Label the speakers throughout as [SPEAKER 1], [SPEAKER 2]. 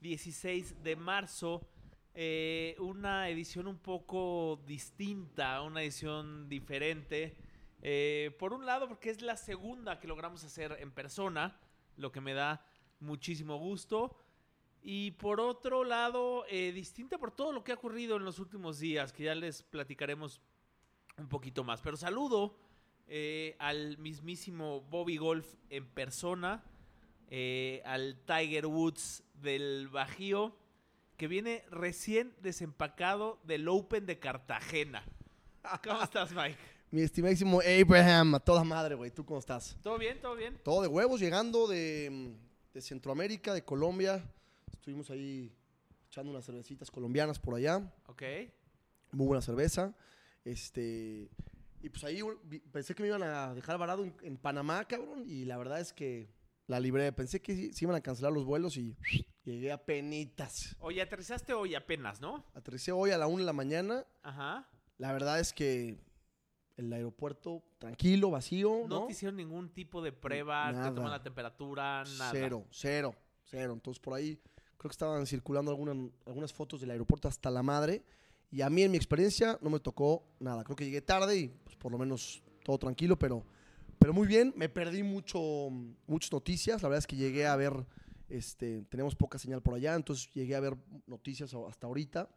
[SPEAKER 1] 16 de marzo. Eh, una edición un poco distinta, una edición diferente. Eh, por un lado, porque es la segunda que logramos hacer en persona, lo que me da muchísimo gusto. Y por otro lado, eh, distinta por todo lo que ha ocurrido en los últimos días, que ya les platicaremos un poquito más. Pero saludo al mismísimo Bobby Golf en persona, al Tiger Woods del Bajío, que viene recién desempacado del Open de Cartagena. ¿Cómo estás, Mike?
[SPEAKER 2] Mi estimadísimo Abraham, a toda madre, güey. ¿Tú cómo estás?
[SPEAKER 1] ¿Todo bien? ¿Todo bien?
[SPEAKER 2] Todo de huevos, llegando de, de Centroamérica, de Colombia. Estuvimos ahí echando unas cervecitas colombianas por allá.
[SPEAKER 1] Ok.
[SPEAKER 2] Muy buena cerveza. Este. Y pues ahí pensé que me iban a dejar varado en, en Panamá, cabrón. Y la verdad es que la libré. Pensé que sí- se iban a cancelar los vuelos y llegué a penitas.
[SPEAKER 1] Oye, aterrizaste hoy apenas, ¿no?
[SPEAKER 2] Aterricé hoy a la 1 de la mañana.
[SPEAKER 1] Ajá.
[SPEAKER 2] La verdad es que el aeropuerto tranquilo, vacío,
[SPEAKER 1] No,
[SPEAKER 2] ¿no?
[SPEAKER 1] te hicieron ningún tipo de prueba,
[SPEAKER 2] Nada.
[SPEAKER 1] te toman la temperatura, nada.
[SPEAKER 2] Cero, cero, cero. Entonces por ahí creo que estaban circulando alguna- algunas fotos del aeropuerto hasta la madre. Y a mí en mi experiencia no me tocó nada. Creo que llegué tarde y pues, por lo menos todo tranquilo, pero, pero muy bien. Me perdí mucho, muchas noticias. La verdad es que llegué a ver, este, tenemos poca señal por allá, entonces llegué a ver noticias hasta ahorita.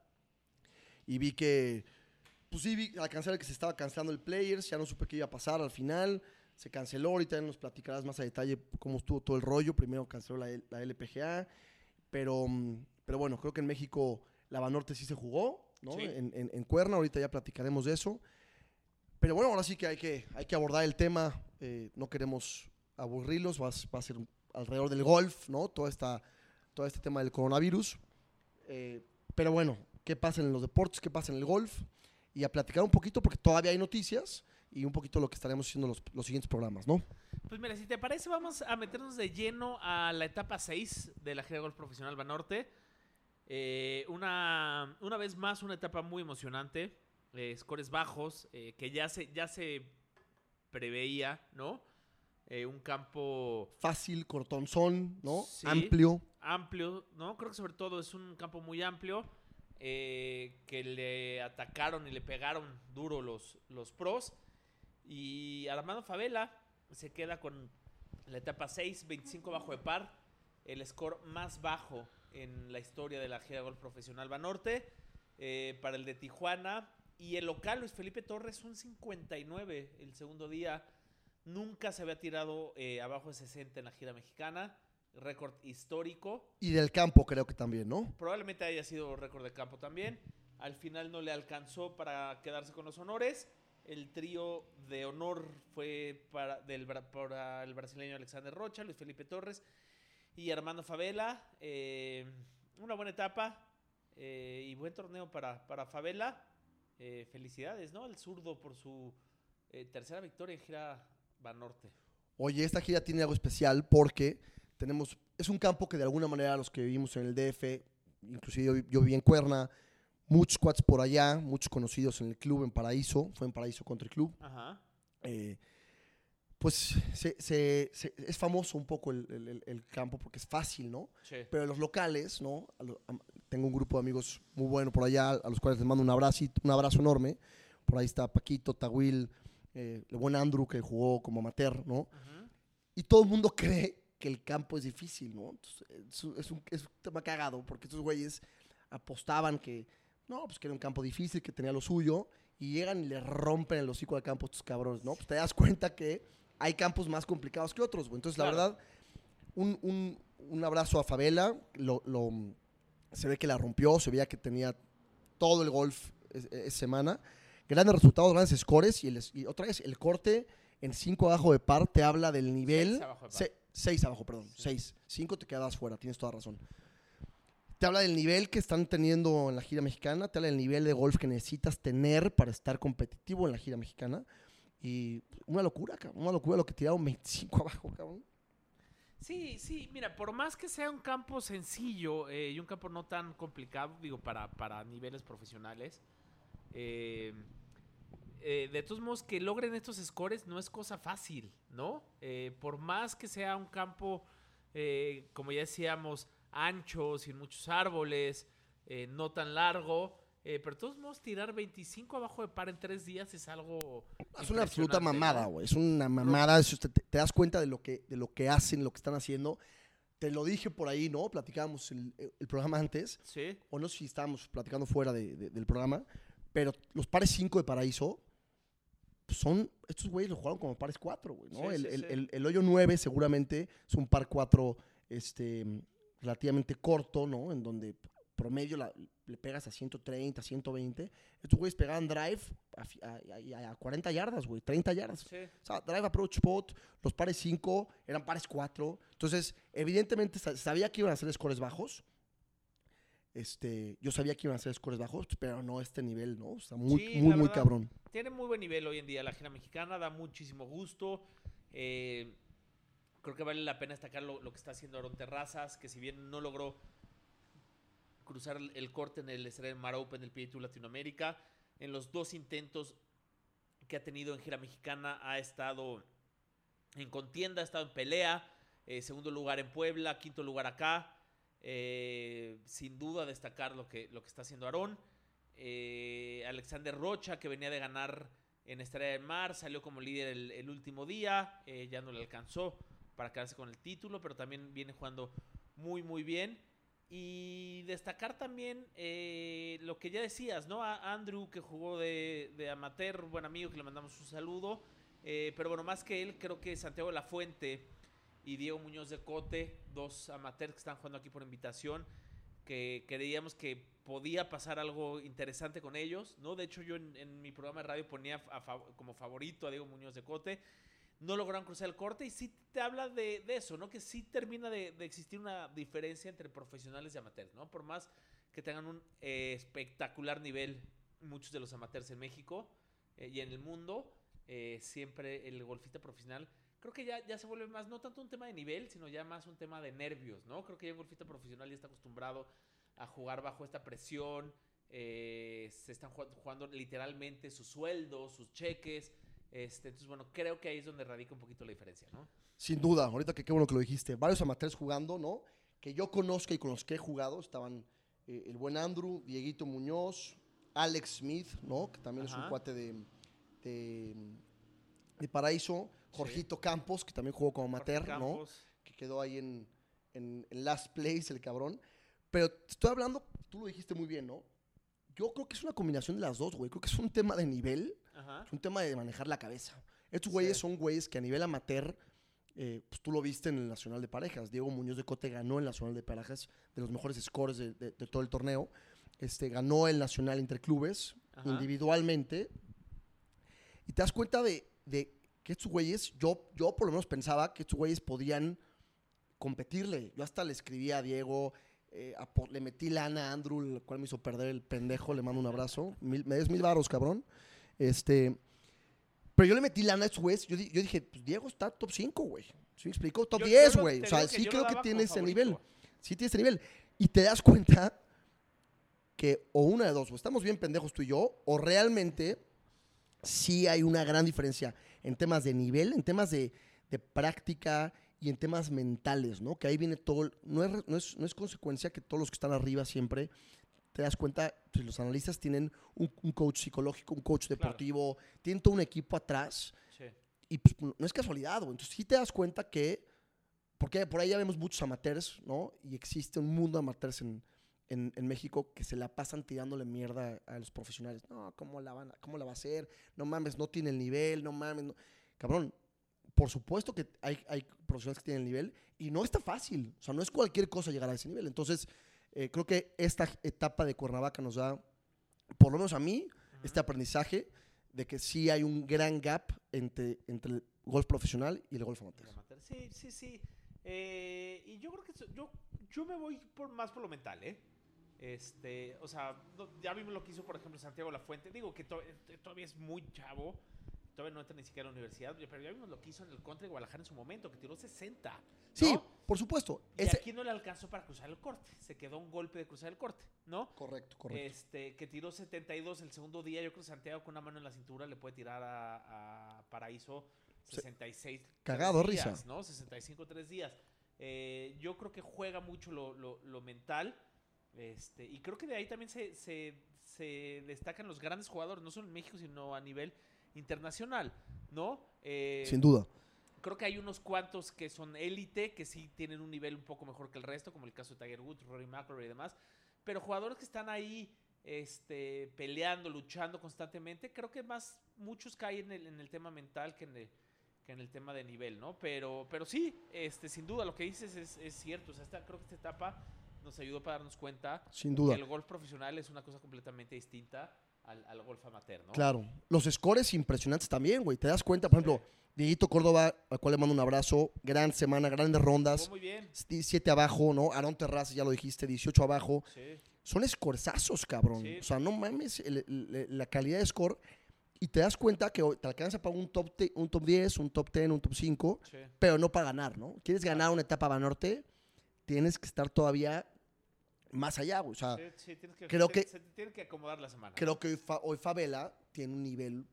[SPEAKER 2] Y vi que, pues sí, vi alcancé a ver que se estaba cancelando el Players, ya no supe qué iba a pasar al final. Se canceló, ahorita nos platicarás más a detalle cómo estuvo todo el rollo. Primero canceló la, la LPGA, pero, pero bueno, creo que en México la Banorte sí se jugó, ¿no?
[SPEAKER 1] Sí.
[SPEAKER 2] En, en- en Cuerna, ahorita ya platicaremos de eso. Pero bueno, ahora sí que hay que, hay que abordar el tema. Eh, no queremos aburrirlos, va, a ser alrededor del golf, ¿no? Todo, esta, todo este tema del coronavirus. Eh, pero bueno, ¿qué pasa en los deportes? ¿Qué pasa en el golf? Y a platicar un poquito, porque todavía hay noticias y un poquito lo que estaremos haciendo los, los siguientes programas, ¿no?
[SPEAKER 1] Pues mira, si te parece, vamos a meternos de lleno a la etapa 6 de la Gira Golf Profesional Banorte. Eh, una, una vez más, una etapa muy emocionante. eh, scores bajos, eh, que ya se, ya se preveía, ¿no? Eh, un campo
[SPEAKER 2] Fácil, cortonzón, ¿no?
[SPEAKER 1] Sí.
[SPEAKER 2] Amplio.
[SPEAKER 1] amplio, ¿no? Creo que sobre todo es un campo muy amplio. eh, que le atacaron y le pegaron duro los, los pros. Y Armando Favela se queda con la etapa 6, 25 bajo de par. El score más bajo en la historia de la gira de golf profesional Banorte. eh, para el de Tijuana. Y el local, Luis Felipe Torres, un 59 el segundo día. Nunca se había tirado eh, abajo de 60 en la gira mexicana. Récord histórico.
[SPEAKER 2] Y del campo creo que también, ¿no?
[SPEAKER 1] Probablemente haya sido récord de campo también. Al final no le alcanzó para quedarse con los honores. El trío de honor fue para, del, para el brasileño Alexander Rocha, Luis Felipe Torres y Armando Favela. Eh, una buena etapa eh, y buen torneo para, para Favela. Eh, felicidades, ¿no? El zurdo por su eh, tercera victoria en gira Banorte.
[SPEAKER 2] Oye, esta gira tiene algo especial porque tenemos, es un campo que de alguna manera los que vivimos en el DF, inclusive yo, yo viví en Cuerna, muchos cuates por allá, muchos conocidos en el club en Paraíso, fue en Paraíso Country Club,
[SPEAKER 1] Ajá.
[SPEAKER 2] eh, pues se- se- se- es famoso un poco el, el- el- el campo porque es fácil, ¿no?
[SPEAKER 1] Sí.
[SPEAKER 2] Pero los locales, ¿no? Tengo un grupo de amigos muy bueno por allá, a los cuales les mando un abrazo, un abrazo enorme. Por ahí está Paquito, Tahuil, eh, el buen Andrew que jugó como amateur, ¿no? Y todo el mundo cree que el campo es difícil, ¿no? Entonces, es, un- es un, es un tema cagado porque estos güeyes apostaban que, no, pues que era un campo difícil, que tenía lo suyo, y llegan y le rompen el hocico al campo a estos cabrones, ¿no? Pues te das cuenta que hay campos más complicados que otros, güey. Entonces, la verdad, un, un- un abrazo a Favela, lo, lo- se ve que la rompió, se veía que tenía todo el golf es- es- semana. Grandes resultados, grandes scores y, el, y otra vez el corte en 5 abajo de par te habla del nivel.
[SPEAKER 1] Seis abajo de par.
[SPEAKER 2] 6 abajo, perdón. 6. 5 te quedas fuera, tienes toda razón. Te habla del nivel que están teniendo en la gira mexicana, te habla del nivel de golf que necesitas tener para estar competitivo en la gira mexicana. Y una locura, cabrón, una locura lo que tiraron 25 abajo, cabrón.
[SPEAKER 1] Sí, sí, mira, por más que sea un campo sencillo eh, y un campo no tan complicado, digo, para, para niveles profesionales, eh, eh, de todos modos que logren estos scores no es cosa fácil, ¿no? Eh, por más que sea un campo, como ya decíamos, ancho, sin muchos árboles, no tan largo, eh, pero de todos modos tirar 25 abajo de par en tres días es algo...
[SPEAKER 2] Es una absoluta mamada, güey. Es una mamada. es- te, te das cuenta de lo, que, de lo que hacen, lo que están haciendo. Te lo dije por ahí, ¿no? Platicábamos el, el programa antes.
[SPEAKER 1] Sí.
[SPEAKER 2] O no sé si estábamos platicando fuera de- de- del programa. Pero los pares 5 de Paraíso pues son. Estos güeyes lo jugaron como pares 4, güey, ¿no?
[SPEAKER 1] Sí,
[SPEAKER 2] el,
[SPEAKER 1] sí,
[SPEAKER 2] el-
[SPEAKER 1] sí.
[SPEAKER 2] el hoyo 9 seguramente es un par 4 este, relativamente corto, ¿no? En donde promedio la- le pegas a 130, 120. Estos güeyes pegaban drive a, a- a- a 40 yardas, güey, 30 yardas.
[SPEAKER 1] Sí.
[SPEAKER 2] O sea, drive approach spot, los pares 5 eran pares 4. Entonces, evidentemente sa- sabía que iban a ser scores bajos. Este, yo sabía que iban a ser scores bajos, pero no este nivel, ¿no? O sea, muy,
[SPEAKER 1] Sí,
[SPEAKER 2] muy, muy cabrón.
[SPEAKER 1] Tiene muy buen nivel hoy en día la gira mexicana, da muchísimo gusto. Eh, creo que vale la pena destacar lo, lo que está haciendo Aaron Terrazas, que si bien no logró cruzar el, el corte en el Estrella Mar Open del PGA Latinoamérica, en los dos intentos que ha tenido en gira mexicana ha estado en contienda, ha estado en pelea, eh, segundo lugar en Puebla, quinto lugar acá. Eh, sin duda destacar lo que, lo que está haciendo Aarón. Eh, Alexander Rocha, que venía de ganar en Estrella del Mar, salió como líder el, el último día, ya no le alcanzó para quedarse con el título, pero también viene jugando muy, muy bien. Y destacar también eh, lo que ya decías, ¿no? A Andrew, que jugó de, amateur, buen amigo, que le mandamos un saludo. Eh, pero bueno, más que él, creo que Santiago de la Fuente y Diego Muñoz de Cote, dos amateurs que están jugando aquí por invitación, que creíamos que podía pasar algo interesante con ellos, ¿no? De hecho, yo en, mi programa de radio ponía a como favorito a Diego Muñoz de Cote. No lograron cruzar el corte y sí te habla de, eso, ¿no? Que sí termina de, existir una diferencia entre profesionales y amateurs, ¿no? Por más que tengan un eh, espectacular nivel muchos de los amateurs en México eh, y en el mundo, eh, siempre el golfista profesional creo que ya, ya se vuelve más, no tanto un tema de nivel, sino ya más un tema de nervios, ¿no? Creo que ya el golfista profesional ya está acostumbrado a jugar bajo esta presión, se están jugando, jugando literalmente sus sueldos, sus cheques, este, entonces bueno, creo que ahí es donde radica un poquito la diferencia, ¿no?
[SPEAKER 2] Sin duda, ahorita que qué bueno que lo dijiste. Varios amateurs jugando, ¿no? Que yo conozca y con los que he jugado estaban eh, el buen Andrew, Dieguito Muñoz, Alex Smith, ¿no? Que también es un cuate de, de, de Paraíso. Jorgito Campos, que también jugó como amateur, ¿no? Que quedó ahí en, en, en last place el cabrón. Pero te estoy hablando, tú lo dijiste muy bien, ¿no? Yo creo que es una combinación de las dos, güey. Creo que es un tema de nivel
[SPEAKER 1] Ajá.
[SPEAKER 2] es un tema de manejar la cabeza. Estos güeyes
[SPEAKER 1] Sí.
[SPEAKER 2] son güeyes que a nivel amateur, eh, pues tú lo viste en el Nacional de Parejas. Diego Muñoz de Cote ganó el Nacional de Parejas, de los mejores scores de, de- de todo el torneo. Este, ganó el Nacional entre clubes,
[SPEAKER 1] Ajá.
[SPEAKER 2] individualmente. Y te das cuenta de, de que estos güeyes, yo, yo por lo menos pensaba que estos güeyes podían competirle. Yo hasta le escribí a Diego, eh, a le metí lana a Andrew, el cual me hizo perder el pendejo, le mando un abrazo. Mil- me des mil baros, cabrón. Este, pero yo le metí lana a güeyes. Yo, di- yo dije, pues Diego está top 5, güey. ¿Sí me explico? Top
[SPEAKER 1] Yo-
[SPEAKER 2] 10,
[SPEAKER 1] yo lo-
[SPEAKER 2] güey. O sea, sí creo que tiene ese nivel. Sí tiene ese nivel. Y te das cuenta que o una de dos, o estamos bien pendejos tú y yo, o realmente sí hay una gran diferencia en temas de nivel, en temas de, de práctica y en temas mentales, ¿no? Que ahí viene todo, no es, no, es, no es consecuencia que todos los que están arriba siempre te das cuenta, pues, los analistas tienen un, un coach psicológico, un coach deportivo, tienen todo un equipo atrás
[SPEAKER 1] Sí.
[SPEAKER 2] y pues, no es casualidad, güey. Entonces sí te das cuenta que, porque por ahí ya vemos muchos amateurs, ¿no? Y existe un mundo de amateurs en, en, en México que se la pasan tirándole mierda a los profesionales. No, ¿cómo la, van a- ¿cómo la va a hacer? No mames, no tiene el nivel, no mames. no". Cabrón, por supuesto que hay, hay profesionales que tienen el nivel y no está fácil. O sea, no es cualquier cosa llegar a ese nivel. Entonces, eh, creo que esta etapa de Cuernavaca nos da, por lo menos a mí, este aprendizaje de que sí hay un gran gap entre, entre el golf profesional y el golf amateur.
[SPEAKER 1] Sí, sí, sí. Eh, y yo creo que yo, yo me voy por, más por lo mental, ¿eh? Este, o sea, no- ya vimos lo que hizo, por ejemplo, Santiago Lafuente. Digo que to- eh, todavía es muy chavo, todavía no entra ni siquiera a la universidad, pero ya vimos lo que hizo en el contra de Guadalajara en su momento, que tiró 60. ¿no?
[SPEAKER 2] Sí, por supuesto.
[SPEAKER 1] Y
[SPEAKER 2] Ese-
[SPEAKER 1] aquí no le alcanzó para cruzar el corte. Se quedó un golpe de cruzar el corte, ¿no?
[SPEAKER 2] Correcto, correcto.
[SPEAKER 1] Este, que tiró 72 el segundo día. Yo creo que Santiago con una mano en la cintura le puede tirar a, a Paraíso
[SPEAKER 2] Se-
[SPEAKER 1] 66.
[SPEAKER 2] Cagado,
[SPEAKER 1] tres
[SPEAKER 2] risa.
[SPEAKER 1] ¿no? 65 tres días. Eh, yo creo que juega mucho lo, lo- lo mental. Este, y creo que de ahí también se, se- se destacan los grandes jugadores, no solo en México, sino a nivel internacional, ¿no? Eh,
[SPEAKER 2] Sin duda.
[SPEAKER 1] Creo que hay unos cuantos que son élite, que sí tienen un nivel un poco mejor que el resto, como el caso de Tiger Woods, Rory McIlroy y demás. Pero jugadores que están ahí este, peleando, luchando constantemente, creo que más muchos caen en el, en el tema mental que en el, que en el tema de nivel, ¿no? Pero, pero sí, este, sin duda, lo que dices es, es cierto. O sea, esta- creo que esta etapa nos ayudó para darnos cuenta
[SPEAKER 2] Sin duda.
[SPEAKER 1] que el golf profesional es una cosa completamente distinta al, al golf amateur, ¿no?
[SPEAKER 2] Claro. Los scores impresionantes también, güey. Te das cuenta, por ejemplo, Dieguito Córdoba, al cual le mando un abrazo. Gran semana, grandes rondas.
[SPEAKER 1] Muy bien.
[SPEAKER 2] 7 abajo, ¿no? Aarón Terrazas, ya lo dijiste, 18 abajo.
[SPEAKER 1] Sí.
[SPEAKER 2] Son escorzazos, cabrón.
[SPEAKER 1] Sí.
[SPEAKER 2] O sea, no mames el- el- la calidad de score. Y te das cuenta que te alcanza para un top, te- un top 10, un top 10, un top 5,
[SPEAKER 1] Sí.
[SPEAKER 2] pero no para ganar, ¿no? ¿Quieres ganar una etapa Banorte? Tienes que estar todavía más allá, güey. O sea,
[SPEAKER 1] Sí, sí, tienes que,
[SPEAKER 2] creo que-
[SPEAKER 1] se tiene que acomodar la semana.
[SPEAKER 2] creo que hoy, Fa- hoy Favela tiene un nivel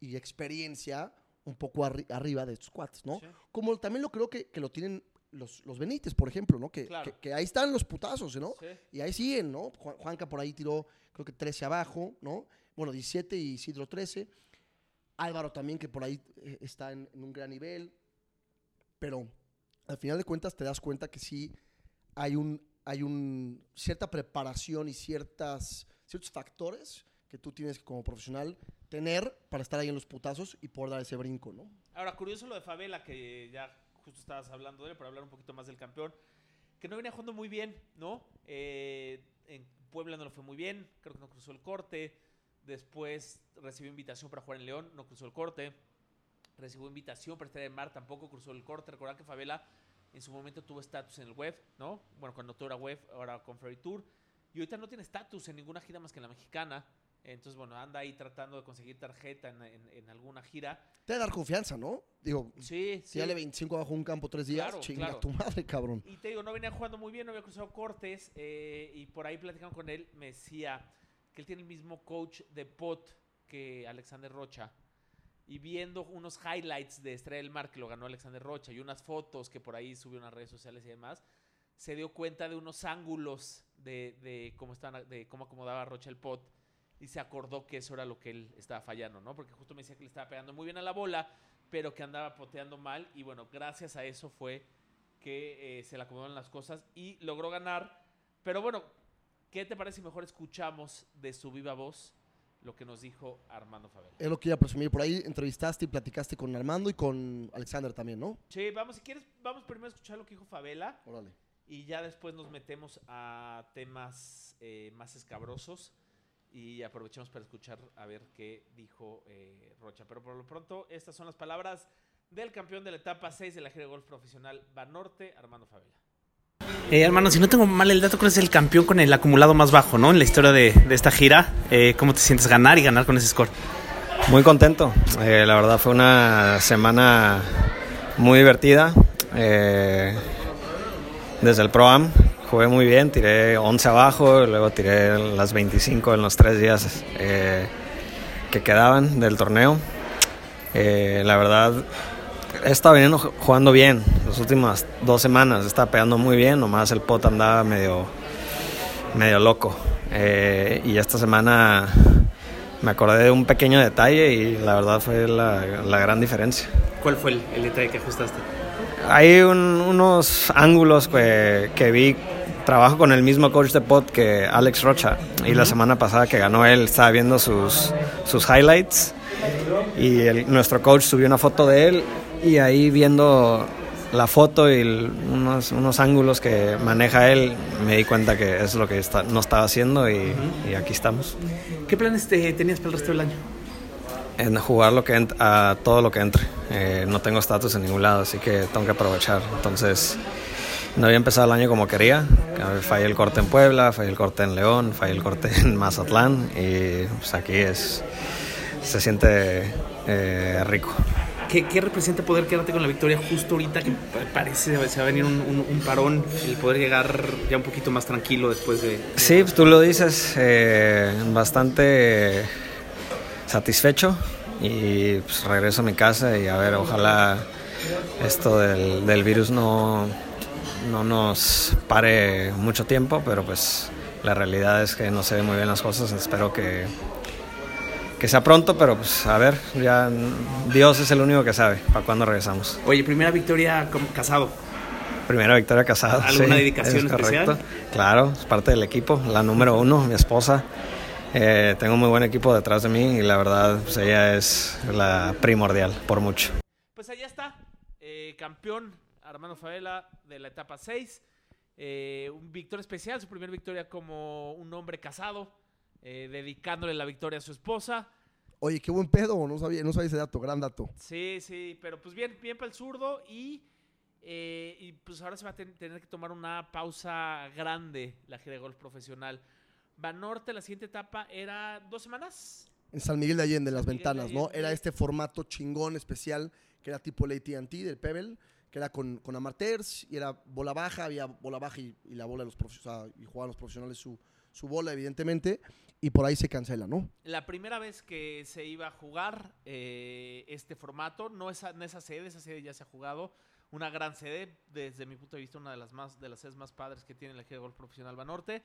[SPEAKER 2] y experiencia un poco arri- arriba de estos cuates, ¿no?
[SPEAKER 1] Sí.
[SPEAKER 2] Como también lo creo que, que lo tienen los, los Benítez, por ejemplo, ¿no? Que,
[SPEAKER 1] Claro.
[SPEAKER 2] que- que ahí están los putazos, ¿no?
[SPEAKER 1] Sí.
[SPEAKER 2] Y ahí siguen, ¿no? Juan- Juanca por ahí tiró, creo que 13 abajo, ¿no? Bueno, 17 y Isidro 13. Álvaro también, que por ahí eh, está en, en un gran nivel. Pero al final de cuentas te das cuenta que sí hay un hay un cierta preparación y ciertas ciertos factores que tú tienes que como profesional tener para estar ahí en los putazos y poder dar ese brinco, ¿no?
[SPEAKER 1] Ahora, curioso lo de Favela, que ya justo estabas hablando de él, para hablar un poquito más del campeón, que no venía jugando muy bien, ¿no? Eh, en Puebla no lo fue muy bien, creo que no cruzó el corte. Después recibió invitación para jugar en León, no cruzó el corte. Recibió invitación para estar en Mar, tampoco cruzó el corte. Recordad que Favela en su momento tuvo estatus en el web, ¿no? Bueno, cuando todo era web, ahora con Ferry Tour. Y ahorita no tiene estatus en ninguna gira más que en la mexicana. Entonces, bueno, anda ahí tratando de conseguir tarjeta en, en- en alguna gira.
[SPEAKER 2] Te da dar confianza, ¿no? Digo,
[SPEAKER 1] Sí,
[SPEAKER 2] si
[SPEAKER 1] sí.
[SPEAKER 2] dale 25 abajo un campo tres días,
[SPEAKER 1] Claro,
[SPEAKER 2] chinga
[SPEAKER 1] claro.
[SPEAKER 2] tu madre, cabrón.
[SPEAKER 1] Y te digo, no venía jugando muy bien, no había cruzado cortes. eh, y por ahí platicando con él, me decía que él tiene el mismo coach de pot que Alexander Rocha. Y viendo unos highlights de Estrella del Mar que lo ganó Alexander Rocha y unas fotos que por ahí subió a unas redes sociales y demás, se dio cuenta de unos ángulos de, de cómo, estaban, de cómo acomodaba Rocha el pot y se acordó que eso era lo que él estaba fallando, ¿no? Porque justo me decía que le estaba pegando muy bien a la bola, pero que andaba poteando mal y bueno, gracias a eso fue que eh, se le acomodaron las cosas y logró ganar. Pero bueno, ¿qué te parece mejor escuchamos de su viva voz lo que nos dijo Armando Favela?
[SPEAKER 2] Es lo que iba a presumir. Por ahí entrevistaste y platicaste con Armando y con Alexander también, ¿no?
[SPEAKER 1] Sí, vamos, si quieres, vamos primero a escuchar lo que dijo Favela
[SPEAKER 2] Órale.
[SPEAKER 1] y ya después nos metemos a temas eh, más escabrosos y aprovechemos para escuchar a ver qué dijo eh, Rocha. Pero por lo pronto, estas son las palabras del campeón de la etapa 6 de la gira de golf profesional Banorte, Armando Favela.
[SPEAKER 3] Eh, hermano, si no tengo mal el dato, creo es el campeón con el acumulado más bajo, ¿no? En la historia de, esta gira. Eh, ¿Cómo te sientes ganar y ganar con ese score?
[SPEAKER 4] Muy contento. Eh, la verdad fue una semana muy divertida. Eh, desde el Pro-Am jugué muy bien, tiré 11 abajo, luego tiré las 25 en los tres días que quedaban del torneo. La verdad, he estado viniendo ju- jugando bien las últimas dos semanas, estaba pegando muy bien, nomás el pot andaba medio, medio loco. Eh, y esta semana me acordé de un pequeño detalle y la verdad fue la, la gran diferencia.
[SPEAKER 3] ¿Cuál fue el, el detalle que ajustaste?
[SPEAKER 4] Hay un- unos ángulos que, que vi. Trabajo con el mismo coach de pod que Alex Rocha. Y la semana pasada que ganó él, estaba viendo sus, sus highlights. Y el- nuestro coach subió una foto de él. Y ahí viendo la foto y el- unos, unos ángulos que maneja él, me di cuenta que es lo que está- no estaba haciendo. Y, y aquí estamos.
[SPEAKER 3] ¿Qué planes te- tenías para el resto del año?
[SPEAKER 4] En jugar lo que ent- a todo lo que entre. Eh, no tengo estatus en ningún lado, así que tengo que aprovechar. Entonces, no había empezado el año como quería. Fallé el corte en Puebla, fallé el corte en León, fallé el corte en Mazatlán y pues aquí es se siente eh, rico.
[SPEAKER 3] ¿Qué, qué representa poder quedarte con la victoria justo ahorita que pa- parece se va a venir un, parón, el poder llegar ya un poquito más tranquilo después de...
[SPEAKER 4] Sí, pues tú lo dices, eh, bastante satisfecho y pues regreso a mi casa y a ver, ojalá esto del, del virus no, no nos pare mucho tiempo, pero pues la realidad es que no se ven muy bien las cosas, espero que, que sea pronto, pero pues a ver, ya Dios es el único que sabe para cuándo regresamos.
[SPEAKER 3] Oye, primera victoria como casado.
[SPEAKER 4] Primera victoria casada.
[SPEAKER 3] ¿Alguna
[SPEAKER 4] sí,
[SPEAKER 3] dedicación
[SPEAKER 4] es
[SPEAKER 3] especial?
[SPEAKER 4] correcto. Claro, es parte del equipo, la número uno, mi esposa. Eh, tengo un muy buen equipo detrás de mí y la verdad, pues ella es la primordial, por mucho.
[SPEAKER 1] Pues allá está, eh, campeón Armando Favela de la etapa 6. Eh, un victoria especial, su primera victoria como un hombre casado, eh, dedicándole la victoria a su esposa.
[SPEAKER 2] Oye, qué buen pedo, no sabía, no sabía ese dato, gran dato.
[SPEAKER 1] Sí, sí, pero pues bien, bien para el zurdo y, eh, y pues ahora se va a ten- tener que tomar una pausa grande la gira de golf profesional. Banorte, la siguiente etapa era dos semanas.
[SPEAKER 2] En San Miguel de Allende, en las
[SPEAKER 1] Miguel
[SPEAKER 2] ventanas, ¿no? Era este formato chingón especial que era tipo el AT&T del Pebble, que era con, con amateurs y era bola baja, había bola baja y, y la bola de los profesionales, y jugaban los profesionales su, su bola, evidentemente, y por ahí se cancela, ¿no?
[SPEAKER 1] La primera vez que se iba a jugar eh, este formato, no esa, en esa sede, esa sede ya se ha jugado, una gran sede, desde mi punto de vista, una de las más de las sedes más padres que tiene la gira de golf profesional Banorte.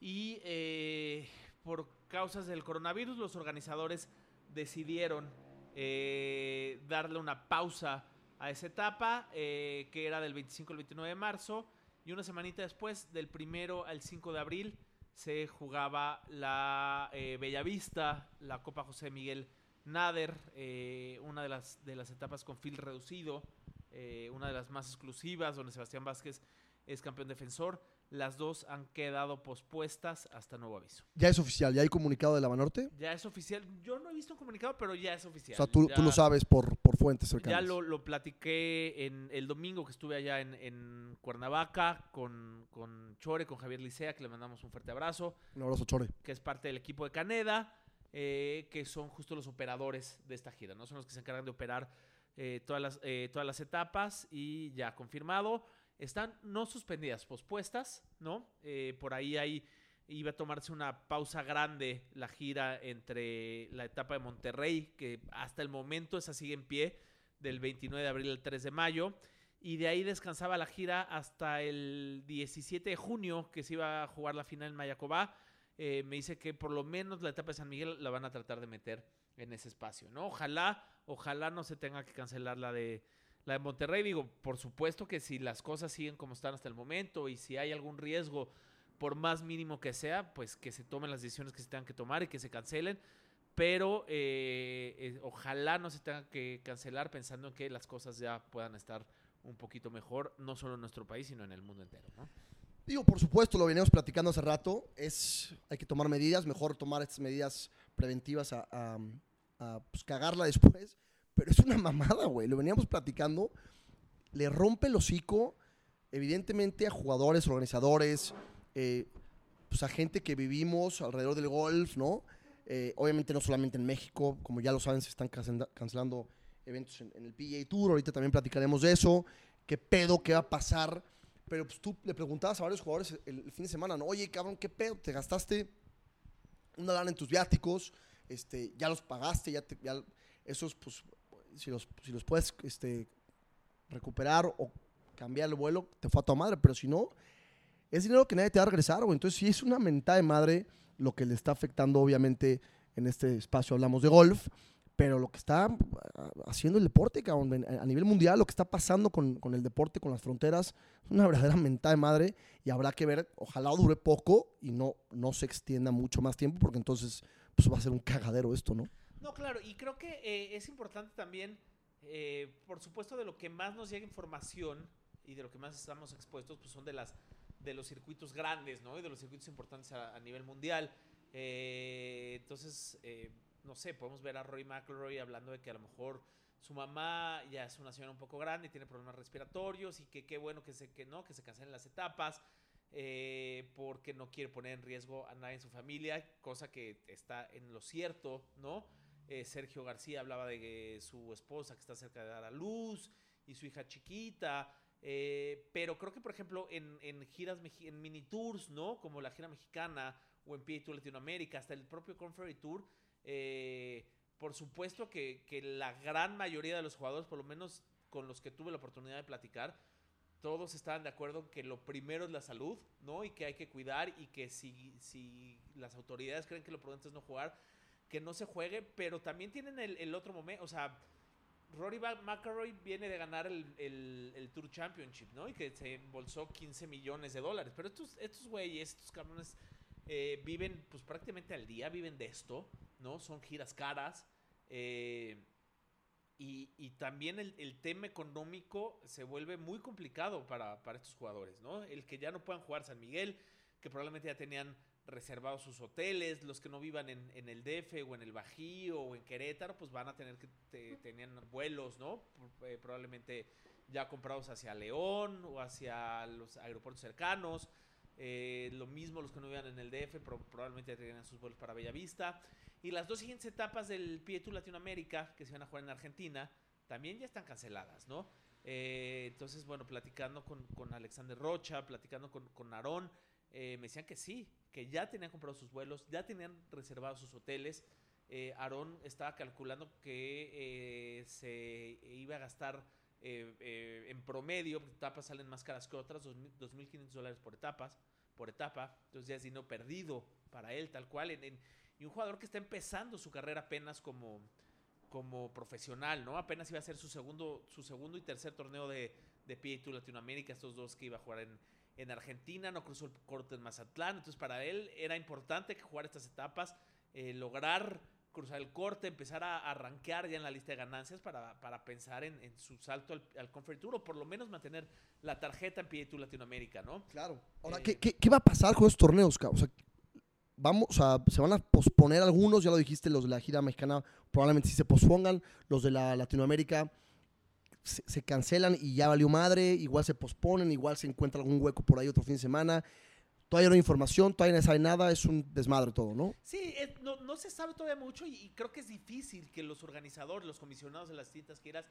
[SPEAKER 1] Y eh, por causas del coronavirus, los organizadores decidieron eh, darle una pausa a esa etapa, eh, que era del 25 al 29 de marzo, y una semanita después, del primero al 5 de abril, se jugaba la eh, Bellavista, la Copa José Miguel Nader, eh, una de las, de las etapas con field reducido, eh, una de las más exclusivas, donde Sebastián Vázquez es campeón defensor. Las dos han quedado pospuestas hasta nuevo aviso.
[SPEAKER 2] Ya es oficial, ya hay comunicado de la Banorte.
[SPEAKER 1] Ya es oficial. Yo no he visto un comunicado, pero ya es
[SPEAKER 2] O
[SPEAKER 1] oficial.
[SPEAKER 2] sea, tú,
[SPEAKER 1] Ya-
[SPEAKER 2] tú lo sabes por, por fuentes cercanas.
[SPEAKER 1] ya lo, lo platiqué en el domingo que estuve allá en, en Cuernavaca con, con Chore, con Javier Licea, que le mandamos un fuerte abrazo,
[SPEAKER 2] Un abrazo, Chore.
[SPEAKER 1] que es parte del equipo de Caneda, eh, que son justo los operadores de esta gira, ¿no? Son los que se encargan de operar eh, todas, las, eh, todas las etapas y ya confirmado. Están no suspendidas, pospuestas, ¿no? Eh, por ahí hay, iba a tomarse una pausa grande la gira entre la etapa de Monterrey, que hasta el momento esa sigue en pie, del 29 de abril al 3 de mayo. Y de ahí descansaba la gira hasta el 17 de junio, que se iba a jugar la final en Mayacobá. Eh, me dice que por lo menos la etapa de San Miguel la van a tratar de meter en ese espacio, ¿no? Ojalá, ojalá no se tenga que cancelar la de la de Monterrey. Digo, por supuesto que si las cosas siguen como están hasta el momento y si hay algún riesgo, por más mínimo que sea, pues que se tomen las decisiones que se tengan que tomar y que se cancelen. Pero eh, eh, ojalá no se tenga que cancelar pensando en que las cosas ya puedan estar un poquito mejor, no solo en nuestro país, sino en el mundo entero, ¿no?
[SPEAKER 2] Digo, por supuesto, lo veníamos platicando hace rato. Es, hay que tomar medidas, mejor tomar estas medidas preventivas a, a- a, pues, cagarla después. Pero es una mamada, güey. Lo veníamos platicando. Le rompe el hocico, evidentemente, a jugadores, organizadores, eh, pues a gente que vivimos alrededor del golf, ¿no? Eh, obviamente no solamente en México, como ya lo saben, se están cancela- cancelando eventos en, el PGA Tour. Ahorita también platicaremos de eso. ¿Qué pedo? ¿Qué va a pasar? Pero pues tú le preguntabas a varios jugadores el, el fin de semana, ¿no? Oye, cabrón, ¿qué pedo? ¿Te gastaste una lana en tus viáticos? Este, ya los pagaste, ya, te- ya esos, pues, si los, si los puedes este, recuperar o cambiar el vuelo, te fue a tu madre, pero si no, es dinero que nadie te va a regresar, güey. Entonces sí es una mentada de madre lo que le está afectando, obviamente, en este espacio hablamos de golf, pero lo que está ah, haciendo el deporte, cabrón, a nivel mundial, lo que está pasando con, con el deporte, con las fronteras, es una verdadera mentada de madre y habrá que ver, ojalá dure poco y no, no se extienda mucho más tiempo, porque entonces pues, va a ser un cagadero esto, ¿no?
[SPEAKER 1] No, claro, y creo que eh, es importante también, eh, por supuesto, de lo que más nos llega información y de lo que más estamos expuestos, pues son de las de los circuitos grandes, ¿no? Y de los circuitos importantes a, a nivel mundial. Eh, entonces, eh, no sé, podemos ver a Roy McIlroy hablando de que a lo mejor su mamá ya es una señora un poco grande y tiene problemas respiratorios y que qué bueno que se, que no, que se cancelen las etapas eh, porque no quiere poner en riesgo a nadie en su familia, cosa que está en lo cierto, ¿no? Eh, Sergio García hablaba de que su esposa que está cerca de dar a luz y su hija chiquita. eh, pero creo que, por ejemplo, en, giras, en mini tours, ¿no? Como la gira mexicana o en PA Tour Latinoamérica, hasta el propio Conferry Tour, eh, por supuesto que, la gran mayoría de los jugadores, por lo menos con los que tuve la oportunidad de platicar, todos estaban de acuerdo que lo primero es la salud, ¿no? Y que hay que cuidar y que si, si las autoridades creen que lo prudente es no jugar, que no se juegue, pero también tienen el, otro momento, o sea, Rory McIlroy viene de ganar el, el- el Tour Championship, ¿no? Y que se embolsó 15 millones de dólares. Pero estos, estos güeyes, estos cabrones, eh, viven pues prácticamente al día, viven de esto, ¿no? Son giras caras. eh, y, y también el, el tema económico se vuelve muy complicado para, para estos jugadores, ¿no? El que ya no puedan jugar San Miguel, que probablemente ya tenían reservados sus hoteles, los que no vivan en, en el DF o en el Bajío o en Querétaro, pues van a tener que, te- tenían vuelos, ¿no? Eh, probablemente ya comprados hacia León o hacia los aeropuertos cercanos. Eh, lo mismo los que no vivan en el DF, pero probablemente tenían sus vuelos para Bellavista. Y las dos siguientes etapas del Tour Latinoamérica, que se van a jugar en Argentina, también ya están canceladas, ¿no? Eh, entonces, bueno, platicando con, con Alexander Rocha, platicando con, con Aarón, eh, me decían que sí, que ya tenían comprado sus vuelos, ya tenían reservados sus hoteles. Eh, Aarón estaba calculando que eh, se iba a gastar eh, en promedio, porque etapas salen más caras que otras, 2.000 2.500 dólares por etapas, por etapa. Entonces ya es dinero perdido para él, tal cual. y un jugador que está empezando su carrera apenas como, como profesional, ¿no? Apenas iba a ser su segundo, su segundo y tercer torneo de, de PA Tour Latinoamérica, estos dos que iba a jugar en, en Argentina, no cruzó el corte en Mazatlán, entonces para él era importante que jugar estas etapas, eh, lograr cruzar el corte, empezar a arranquear ya en la lista de ganancias para, para pensar en, en su salto al, al Conference Tour o por lo menos mantener la tarjeta en PA Tour Latinoamérica, ¿no?
[SPEAKER 2] Claro. Ahora,
[SPEAKER 1] Eh,
[SPEAKER 2] ¿qué, qué, qué va a pasar con estos torneos, cabrón? O sea, vamos, o sea, se van a posponer algunos, ya lo dijiste, los de la gira mexicana probablemente sí se pospongan, los de la Latinoamérica se, cancelan y ya valió madre, igual se posponen, igual se encuentra algún hueco por ahí otro fin de semana. Todavía no hay información, todavía no sabe nada, es un desmadre todo, ¿no?
[SPEAKER 1] Sí, no, no se sabe todavía mucho y, y creo que es difícil que los organizadores, los comisionados de las distintas giras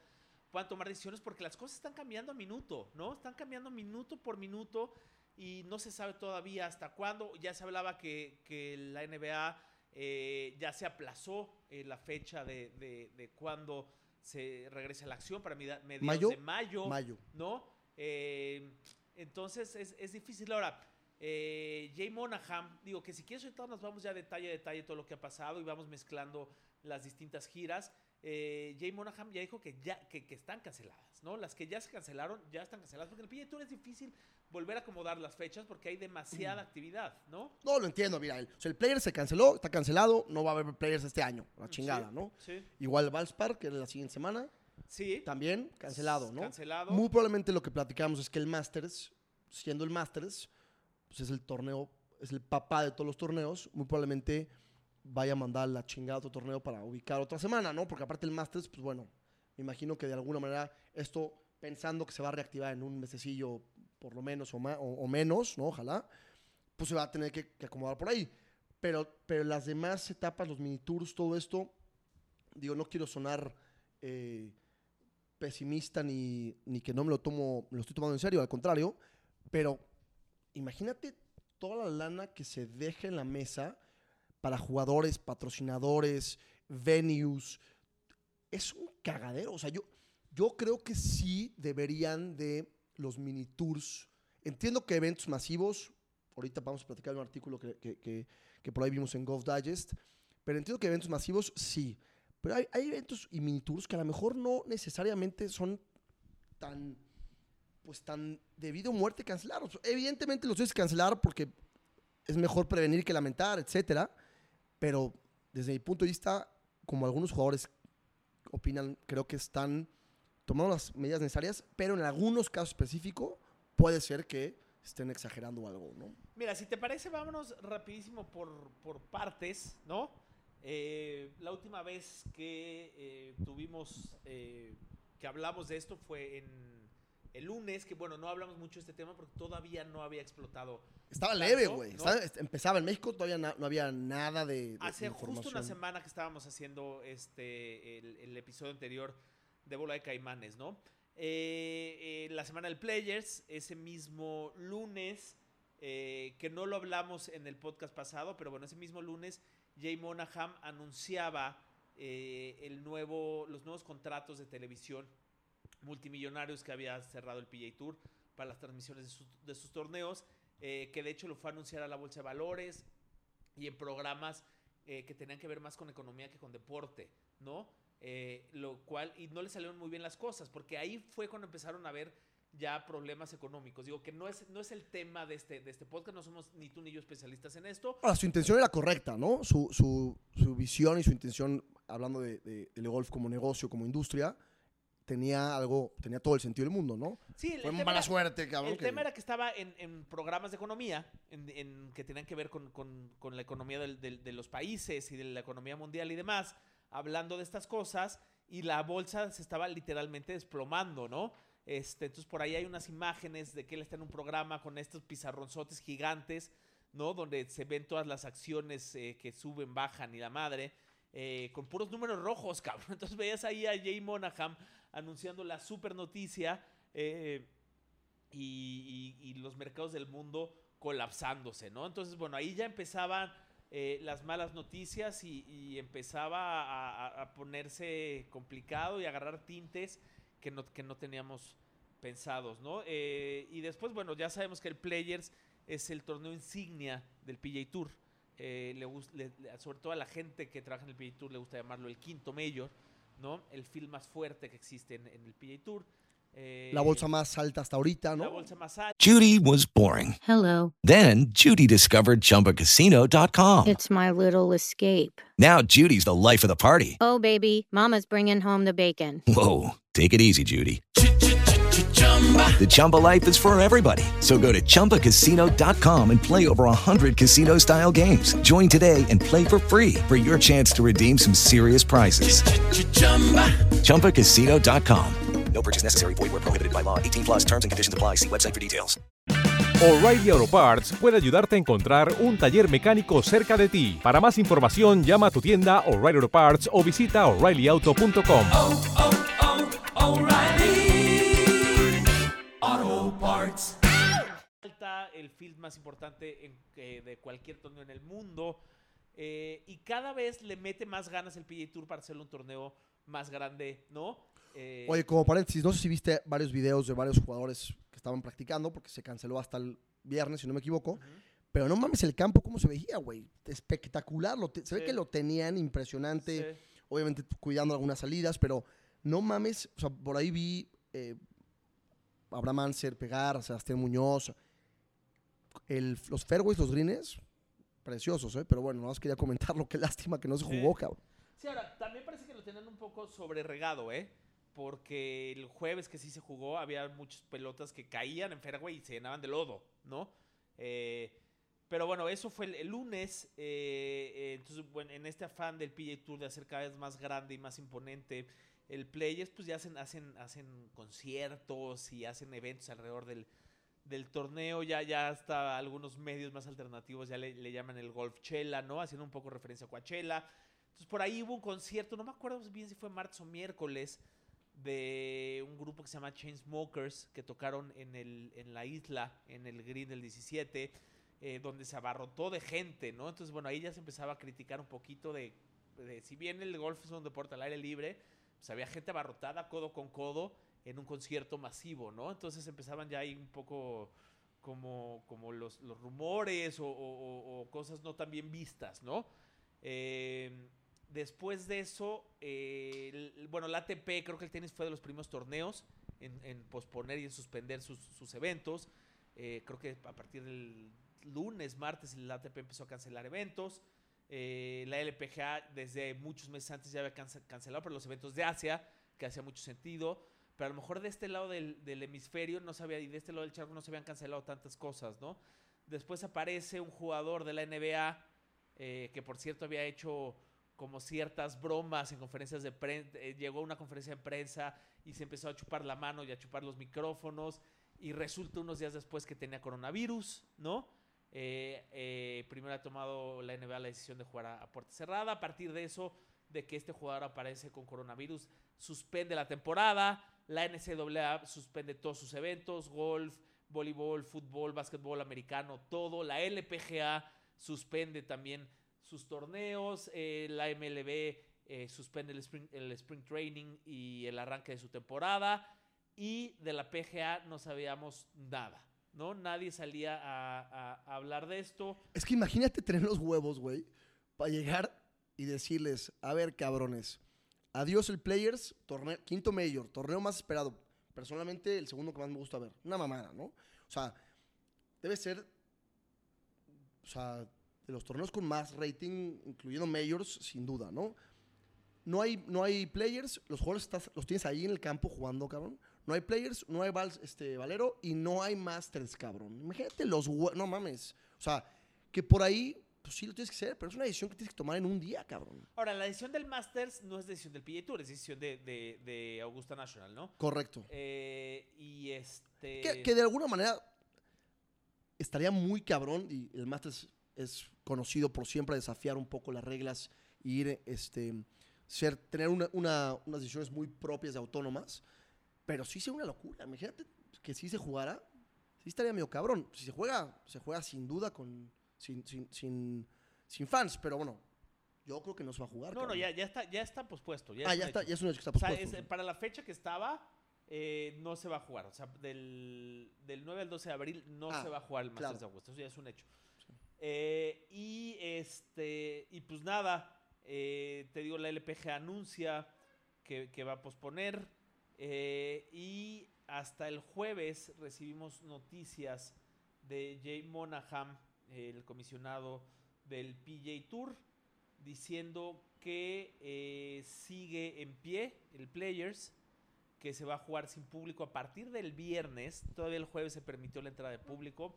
[SPEAKER 1] puedan tomar decisiones porque las cosas están cambiando a minuto, ¿no? Están cambiando minuto por minuto y no se sabe todavía hasta cuándo. Ya se hablaba que, que la NBA eh, ya se aplazó eh, la fecha de, de, de cuándo se regresa a la acción para mediados
[SPEAKER 2] ¿Mayo?
[SPEAKER 1] de mayo,
[SPEAKER 2] Mayo.
[SPEAKER 1] ¿no? Eh, entonces es, es difícil. Ahora, eh, Jay Monaghan, digo que si quieres ahorita nos vamos ya detalle a detalle todo lo que ha pasado y vamos mezclando las distintas giras. Eh, Jay Monaghan ya dijo que ya que, que están canceladas, ¿no? Las que ya se cancelaron ya están canceladas porque en el PGA Tour es difícil volver a acomodar las fechas porque hay demasiada actividad, ¿no?
[SPEAKER 2] No, lo entiendo, mira, el, o sea, el player se canceló, está cancelado, no va a haber players este año, la chingada,
[SPEAKER 1] Sí,
[SPEAKER 2] ¿no?
[SPEAKER 1] sí.
[SPEAKER 2] Igual Valspar, que es la siguiente semana,
[SPEAKER 1] Sí.
[SPEAKER 2] también cancelado, ¿no?
[SPEAKER 1] Cancelado.
[SPEAKER 2] Muy probablemente lo que platicamos es que el Masters, siendo el Masters, pues es el torneo, es el papá de todos los torneos, muy probablemente vaya a mandar la chingada a otro torneo para ubicar otra semana, ¿no? Porque aparte el Masters, pues bueno, me imagino que de alguna manera esto, pensando que se va a reactivar en un mesecillo por lo menos o, ma- o- o menos, ¿no? Ojalá, pues se va a tener que, que acomodar por ahí. Pero, pero las demás etapas, los mini tours, todo esto, digo, no quiero sonar eh, pesimista ni, ni que no me lo tomo, me lo estoy tomando en serio, al contrario, pero imagínate toda la lana que se deja en la mesa para jugadores, patrocinadores, venues. Es un cagadero. O sea, yo, yo creo que sí deberían de los mini tours Entiendo que eventos masivos, ahorita vamos a platicar un artículo que, que- por ahí vimos en Golf Digest, pero entiendo que eventos masivos sí. Pero hay, hay eventos y mini tours que a lo mejor no necesariamente son tan, pues tan debido a muerte cancelados. Evidentemente los tienes que cancelar porque es mejor prevenir que lamentar, etcétera. Pero desde mi punto de vista, como algunos jugadores opinan, creo que están tomando las medidas necesarias, pero en algunos casos específicos puede ser que estén exagerando algo, ¿no?
[SPEAKER 1] Mira, si te parece, vámonos rapidísimo por, por partes, ¿no? Eh, la última vez que eh, tuvimos, eh, que hablamos de esto fue en el lunes, que bueno, no hablamos mucho de este tema porque todavía no había explotado.
[SPEAKER 2] Estaba
[SPEAKER 1] tanto,
[SPEAKER 2] leve, güey. Empezaba en México, todavía na- no había nada de, de
[SPEAKER 1] Hace
[SPEAKER 2] información.
[SPEAKER 1] justo una semana que estábamos haciendo este el, el episodio anterior de Bola de Caimanes, ¿no? Eh, eh, la semana del Players, ese mismo lunes, eh, que no lo hablamos en el podcast pasado, pero bueno, ese mismo lunes, Jay Monaghan anunciaba el nuevo, los nuevos contratos de televisión multimillonarios que había cerrado el PGA Tour para las transmisiones de, su- de sus torneos, eh, que de hecho lo fue a anunciar a la Bolsa de Valores y en programas eh, que tenían que ver más con economía que con deporte, ¿no? Eh, lo cual, y no le salieron muy bien las cosas, porque ahí fue cuando empezaron a ver ya problemas económicos. Digo que no es, no es el tema de este, de este podcast, no somos ni tú ni yo especialistas en esto.
[SPEAKER 2] Ahora, su intención era correcta, ¿no? Su, su, su visión y su intención, hablando de, de- del golf como negocio, como industria, tenía algo, tenía todo el sentido del mundo, ¿no?
[SPEAKER 1] Sí,
[SPEAKER 2] Fue mala
[SPEAKER 1] tema era-
[SPEAKER 2] suerte, cabrón.
[SPEAKER 1] El
[SPEAKER 2] que-
[SPEAKER 1] tema era que estaba en, en programas de economía, en, en- que tenían que ver con, con- con la economía del- del- de los países y de la economía mundial y demás, hablando de estas cosas, y la bolsa se estaba literalmente desplomando, ¿no? Este, entonces por ahí hay unas imágenes de que él está en un programa con estos pizarronzotes gigantes, ¿no? Donde se ven todas las acciones eh, que suben, bajan y la madre, eh, con puros números rojos, cabrón. Entonces veías ahí a Jay Monaghan anunciando la super noticia. eh, y, los mercados del mundo colapsándose, ¿no? Entonces, bueno, ahí ya empezaban eh, las malas noticias y, empezaba a, ponerse complicado y agarrar tintes que no, que no teníamos pensados, ¿no? Eh, y después, bueno, ya sabemos que el Players es el torneo insignia del PJ Tour. Le- sobre todo a la gente que trabaja en el PJ Tour le gusta llamarlo el quinto mayor, ¿no? El field más fuerte que existe en, en el PJ Tour. Eh,
[SPEAKER 2] La bolsa más alta hasta ahorita,
[SPEAKER 1] la bolsa más alta.
[SPEAKER 5] Judy was boring.
[SPEAKER 6] Hello.
[SPEAKER 5] Then Judy discovered ChumbaCasino.com.
[SPEAKER 6] It's my little escape.
[SPEAKER 5] Now Judy's the life of the party.
[SPEAKER 6] Oh, baby, Mama's bringing home the bacon.
[SPEAKER 5] Whoa, take it easy, Judy. The Chumba life is for everybody. So go to ChumbaCasino.com and play over 100 casino style games. Join today and play for free for your chance to redeem some serious prizes. ChumbaCasino.com.
[SPEAKER 7] No purchase necessary. Void where prohibited by law. 18 plus terms and conditions apply. See website for details.
[SPEAKER 8] O'Reilly Auto Parts puede ayudarte a encontrar un taller mecánico cerca de ti. Para más información, llama a tu tienda O'Reilly Auto Parts o visita oreillyauto.com.
[SPEAKER 1] alta, el field más importante en- eh, de cualquier torneo en el mundo. eh, y cada vez le mete más ganas el PGA Tour para hacerle un torneo más grande, ¿no? Eh,
[SPEAKER 2] Oye, como paréntesis, no sé si viste varios videos de varios jugadores que estaban practicando, porque se canceló hasta el viernes, si no me equivoco. Pero no mames el campo, cómo se veía, güey. Espectacular. lo se ve que lo tenían impresionante.
[SPEAKER 1] Sí.
[SPEAKER 2] Obviamente cuidando algunas salidas, pero no mames. O sea, por ahí vi eh, Abraham Anser pegar, Sebastián Muñoz. El- los fairways, los greens, preciosos, ¿eh? Pero bueno, nada más quería comentarlo. Qué lástima que no se
[SPEAKER 1] Sí.
[SPEAKER 2] jugó, cabrón.
[SPEAKER 1] Sí, ahora, también parece que lo tenían un poco sobre regado, ¿eh? Porque el jueves que sí se jugó, había muchas pelotas que caían en fairway y se llenaban de lodo, ¿no? Eh, pero bueno, eso fue el, el lunes. eh, eh, entonces, bueno, en este afán del PGA Tour de hacer cada vez más grande y más imponente el Players, pues ya hacen, hacen, hacen conciertos y hacen eventos alrededor del, del torneo. Ya, ya hasta algunos medios más alternativos ya le, le llaman el Golf Chela, ¿no? Haciendo un poco referencia a Coachella. Entonces por ahí hubo un concierto, no me acuerdo bien si fue martes o miércoles, de un grupo que se llama Chainsmokers, que tocaron en, el, en la isla, en el green del 17, eh, donde se abarrotó de gente, ¿no? Entonces, bueno, ahí ya se empezaba a criticar un poquito de, de si bien el golf es un deporte al aire libre, pues había gente abarrotada codo con codo en un concierto masivo, ¿no? Entonces empezaban ya ahí un poco como, como los, los rumores o, cosas no tan bien vistas, ¿no? Eh, después de eso, eh, el- bueno, la ATP, creo que el tenis fue de los primeros torneos en, en posponer y en suspender sus, sus eventos. Eh, creo que a partir del lunes, martes, la ATP empezó a cancelar eventos. Eh, la LPGA desde muchos meses antes ya había cance- cancelado, pero los eventos de Asia, que hacía mucho sentido. Pero a lo mejor de este lado del, hemisferio no se había, y de este lado del charco no se habían cancelado tantas cosas, ¿no? Después aparece un jugador de la NBA, eh, que por cierto había hecho como ciertas bromas en conferencias de prensa, llegó a una conferencia de prensa y se empezó a chupar la mano y a chupar los micrófonos y resulta unos días después que tenía coronavirus, ¿no? Eh, eh, primero ha tomado la NBA la decisión de jugar a, puerta cerrada. A partir de eso, de que este jugador aparece con coronavirus, suspende la temporada. La NCAA suspende todos sus eventos: golf, voleibol, fútbol, básquetbol americano, todo. La LPGA suspende también sus torneos. eh, la MLB eh, suspende el spring, el spring training y el arranque de su temporada. Y de la PGA no sabíamos nada. ¿No? Nadie salía a, hablar de esto.
[SPEAKER 2] Es que imagínate tener los huevos, güey, para llegar y decirles, a ver, cabrones, adiós el Players, torneo, quinto Major, torneo más esperado. Personalmente, el segundo que más me gusta ver. Una mamada, ¿no? O sea, debe ser, o sea, de los torneos con más rating, incluyendo Majors, sin duda, ¿no? No hay, no hay players, los jugadores estás- los tienes ahí en el campo jugando, cabrón. No hay players, no hay vals, este, valero y no hay masters, cabrón. Imagínate los no mames. O sea, que por ahí, pues sí lo tienes que hacer, pero es una decisión que tienes que tomar en un día, cabrón.
[SPEAKER 1] Ahora, la decisión del Masters no es decisión del PGA Tour, es decisión de, de- de Augusta National, ¿no?
[SPEAKER 2] Correcto.
[SPEAKER 1] Eh, y este...
[SPEAKER 2] Que, que de alguna manera estaría muy cabrón y el Masters es conocido por siempre desafiar un poco las reglas y ir, este, ser, tener una- una- unas decisiones muy propias y autónomas. Pero sí sería una locura. Imagínate que si se jugara, sí estaría medio cabrón. Si se juega, se juega sin duda con, sin, sin, sin, sin fans. Pero bueno, yo creo que no se va a jugar.
[SPEAKER 1] No, no, ya, ya, está, ya está pospuesto. Ya
[SPEAKER 2] Ah,
[SPEAKER 1] es
[SPEAKER 2] ya está- ya es un hecho que está
[SPEAKER 1] O sea,
[SPEAKER 2] pospuesto.
[SPEAKER 1] es- para la fecha que estaba, eh, no se va a jugar. O sea, del, del 9 al 12 de abril no
[SPEAKER 2] Ah,
[SPEAKER 1] se va a jugar el Masters
[SPEAKER 2] claro.
[SPEAKER 1] de Augusta. Eso ya es un hecho. Eh, y este y pues nada, eh, te digo, la LPG anuncia que, que va a posponer. Eh, y hasta el jueves recibimos noticias de Jay Monahan, el comisionado del PJ Tour, diciendo que eh, sigue en pie el Players, que se va a jugar sin público a partir del viernes. Todavía el jueves se permitió la entrada de público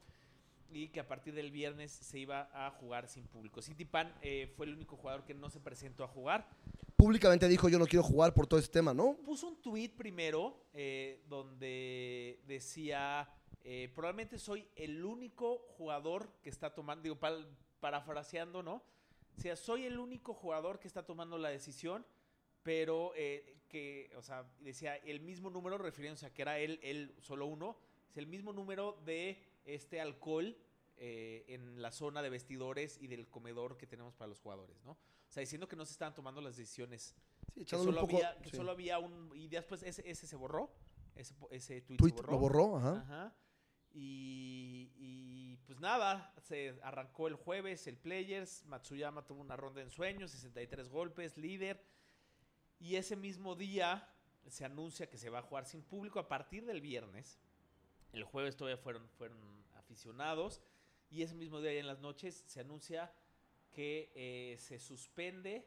[SPEAKER 1] y que a partir del viernes se iba a jugar sin público. City Pan eh, fue el único jugador que no se presentó a jugar.
[SPEAKER 2] Públicamente dijo yo no quiero jugar por todo este tema, ¿no?
[SPEAKER 1] Puso un tweet primero eh, donde decía, eh, probablemente soy el único jugador que está tomando, digo, pal- parafraseando, ¿no? O sea, soy el único jugador que está tomando la decisión, pero eh, que, o sea, decía el mismo número, refiriéndose a que era él, él solo uno, es el mismo número de este alcohol eh, en la zona de vestidores y del comedor que tenemos para los jugadores, ¿no? O sea, diciendo que no se estaban tomando las decisiones.
[SPEAKER 2] Sí,
[SPEAKER 1] que
[SPEAKER 2] echándole un
[SPEAKER 1] solo,
[SPEAKER 2] poco-
[SPEAKER 1] había, que
[SPEAKER 2] sí.
[SPEAKER 1] solo había un... Y después ese, ese se borró. Ese, ese tweet,
[SPEAKER 2] Tweet
[SPEAKER 1] se borró.
[SPEAKER 2] lo borró, ajá.
[SPEAKER 1] Y, y, pues nada, se arrancó el jueves el Players. Matsuyama tuvo una ronda en sueños, 63 golpes, líder. Y ese mismo día se anuncia que se va a jugar sin público a partir del viernes. El jueves todavía fueron, fueron aficionados. Y ese mismo día en las noches se anuncia que eh, se suspende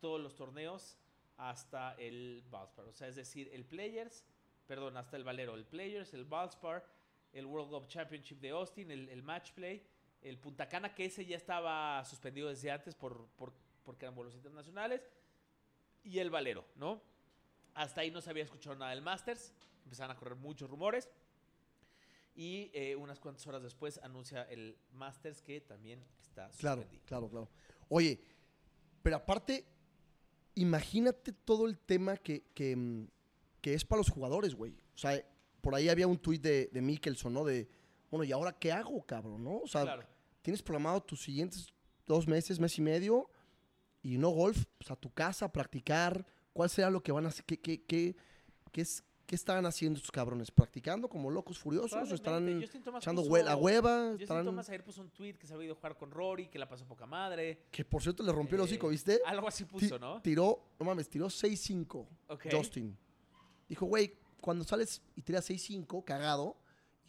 [SPEAKER 1] todos los torneos hasta el Valspar. O sea, es decir, el Players, perdón, hasta el Valero, el Players, el Valspar, el World Golf Championship de Austin, el, el Match Play, el Punta Cana, que ese ya estaba suspendido desde antes por, por, porque eran vuelos internacionales, y el Valero, ¿no? Hasta ahí no se había escuchado nada del Masters, empezaron a correr muchos rumores. Y eh, unas cuantas horas después anuncia el Masters que también está
[SPEAKER 2] Claro,
[SPEAKER 1] suspendido.
[SPEAKER 2] claro, claro. Oye, pero aparte, imagínate todo el tema que, que, mm, que es para los jugadores, güey. O sea, por ahí había un tuit de, de Mickelson, ¿no? De, bueno, ¿y ahora qué hago, cabrón, no? O sea,
[SPEAKER 1] Claro.
[SPEAKER 2] tienes programado tus siguientes dos meses, mes y medio, y no golf, pues a tu casa, a practicar. ¿Cuál será lo que van a hacer? ¿Qué, qué, qué, qué es, ¿Qué estaban haciendo estos cabrones? ¿Practicando como locos furiosos? ¿O
[SPEAKER 1] Thomas
[SPEAKER 2] echando hue- la hueva?
[SPEAKER 1] Justin
[SPEAKER 2] ¿Estarán-
[SPEAKER 1] Thomas ayer puso un tweet que se había ido a jugar con Rory, que la pasó poca madre.
[SPEAKER 2] Que por cierto le rompió el
[SPEAKER 1] Eh,
[SPEAKER 2] hocico, ¿viste?
[SPEAKER 1] algo así puso,
[SPEAKER 2] Ti-
[SPEAKER 1] ¿no?
[SPEAKER 2] Tiró, no mames, tiró 6-5
[SPEAKER 1] Ok.
[SPEAKER 2] Justin. Dijo, güey, cuando sales y tiras 6-5, cagado,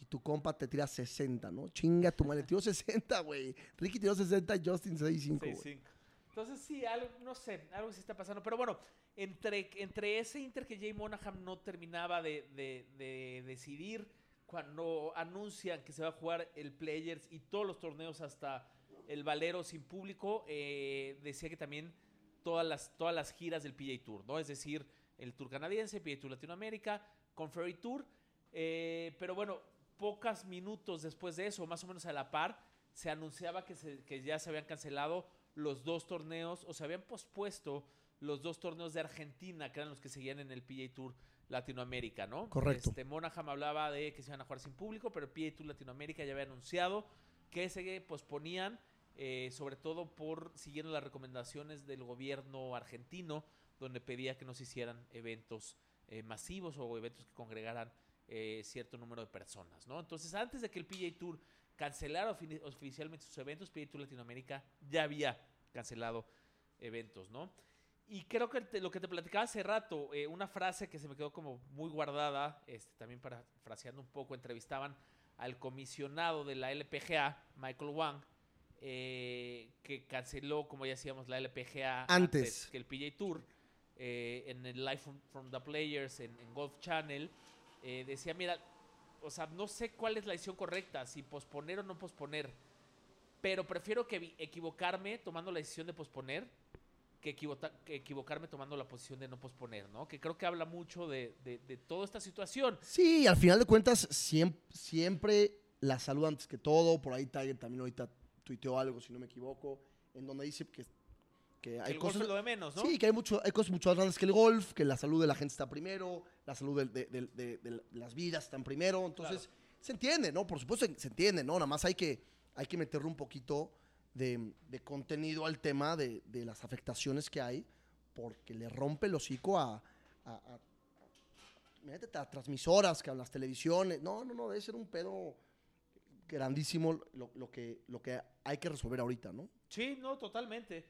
[SPEAKER 2] y tu compa te tira 60, ¿no? Chinga tu madre, tiró 60, güey. Ricky tiró 60, Justin 6-5, güey.
[SPEAKER 1] 6-5. Entonces sí, algo, no sé, algo sí está pasando. Pero bueno, entre, entre ese Inter que Jay Monaghan no terminaba de, de- de decidir cuando anuncian que se va a jugar el Players y todos los torneos hasta el Valero sin público, eh, decía que también todas las, todas las giras del PJ Tour, ¿no? Es decir, el Tour canadiense, PJ Tour Latinoamérica, Conferry Tour. eh, pero bueno, pocos minutos después de eso, más o menos a la par, se anunciaba que, se- que ya se habían cancelado los dos torneos o se habían pospuesto los dos torneos de Argentina, que eran los que seguían en el PJ Tour Latinoamérica, ¿no?
[SPEAKER 2] Correcto.
[SPEAKER 1] Este, Monaghan hablaba de que se iban a jugar sin público, pero el PJ Tour Latinoamérica ya había anunciado que se posponían, eh, sobre todo por siguiendo las recomendaciones del gobierno argentino, donde pedía que no se hicieran eventos eh, masivos o eventos que congregaran eh, cierto número de personas, ¿no? Entonces, antes de que el PJ Tour cancelara oficialmente sus eventos, PJ Tour Latinoamérica ya había cancelado eventos, ¿no? Y creo que te- lo que te platicaba hace rato, eh, una frase que se me quedó como muy guardada, este, también para fraseando un poco, entrevistaban al comisionado de la LPGA, Michael Wang, eh, que canceló, como ya decíamos, la LPGA
[SPEAKER 2] Antes.
[SPEAKER 1] que el PJ Tour, eh, en el Live from, from the Players, en, en Golf Channel, eh, decía, mira, o sea, no sé cuál es la decisión correcta, si posponer o no posponer, pero prefiero que equivocarme tomando la decisión de posponer que, que equivocarme tomando la posición de no posponer, ¿no? Que creo que habla mucho de, de- de toda esta situación.
[SPEAKER 2] Sí, al final de cuentas, siempre, siempre la salud antes que todo. Por ahí Tiger también ahorita tuiteó algo, si no me equivoco, en donde dice que, que hay
[SPEAKER 1] el golf
[SPEAKER 2] cosas...
[SPEAKER 1] es lo de menos, ¿no?
[SPEAKER 2] Sí, que hay, mucho, hay cosas mucho más grandes que el golf, que la salud de la gente está primero, la salud de, de- las vidas están primero. Entonces, se entiende, ¿no? Por supuesto se entiende, ¿no? Nada más hay que, hay que meterle un poquito de, de contenido al tema de, de las afectaciones que hay, porque le rompe el hocico a, a, a- a transmisoras, a las televisiones. No, no, no, debe ser un pedo grandísimo lo, lo que, lo que hay que resolver ahorita, ¿no?
[SPEAKER 1] Sí, no, totalmente.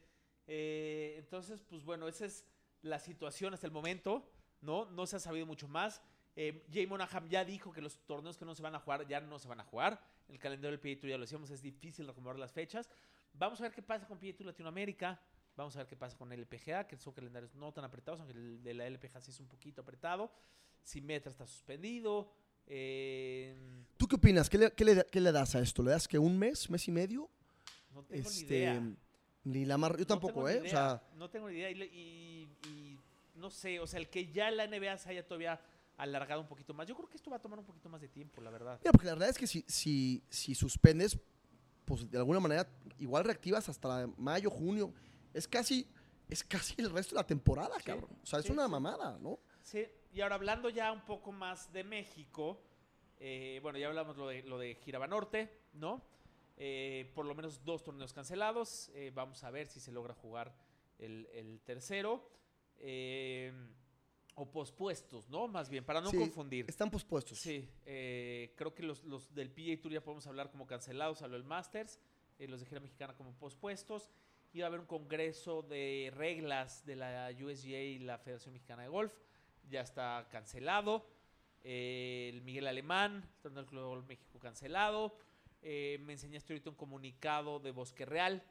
[SPEAKER 1] Eh, entonces, pues bueno, esa es la situación hasta el momento, ¿no? No se ha sabido mucho más. Eh, Jay Monaghan ya dijo que los torneos que no se van a jugar ya no se van a jugar. El calendario del Tour ya lo decíamos, es difícil recomendar las fechas. Vamos a ver qué pasa con PGA Latinoamérica. Vamos a ver qué pasa con LPGA, que son calendarios no tan apretados, aunque el de la LPGA sí es un poquito apretado. Simetra está suspendido. Eh,
[SPEAKER 2] ¿Tú qué opinas? ¿Qué le, qué le- qué le das a esto? ¿Le das que un mes, mes y medio?
[SPEAKER 1] no tengo
[SPEAKER 2] Este,
[SPEAKER 1] ni idea.
[SPEAKER 2] Ni la mar... Yo
[SPEAKER 1] No
[SPEAKER 2] tampoco, ¿eh? O
[SPEAKER 1] idea,
[SPEAKER 2] sea,
[SPEAKER 1] no tengo ni idea. Y, y- y no sé, o sea, el que ya la NBA se haya todavía alargado un poquito más. Yo creo que esto va a tomar un poquito más de tiempo, la verdad.
[SPEAKER 2] mira, porque la verdad es que si, si, si suspendes, pues de alguna manera igual reactivas hasta mayo, junio. Es casi, es casi el resto de la temporada, cabrón. O sea, es
[SPEAKER 1] sí,
[SPEAKER 2] una
[SPEAKER 1] sí.
[SPEAKER 2] mamada, ¿no?
[SPEAKER 1] Sí, y ahora hablando ya un poco más de México, eh, bueno, ya hablamos lo de, lo de Giraba Norte, ¿no? Eh, por lo menos dos torneos cancelados. eh, vamos a ver si se logra jugar el, el tercero. eh, o pospuestos, ¿no? Más bien, para no
[SPEAKER 2] Sí,
[SPEAKER 1] confundir.
[SPEAKER 2] Están pospuestos.
[SPEAKER 1] Sí, eh, creo que los, los del PGA Tour ya podemos hablar como cancelados, habló el Masters, eh, los de gira mexicana como pospuestos. Iba a haber un congreso de reglas de la USGA y la Federación Mexicana de Golf, ya está cancelado. Eh, el Miguel Alemán, el Torneo del Club de Golf México cancelado. Me enseñaste ahorita un comunicado de Bosque Real.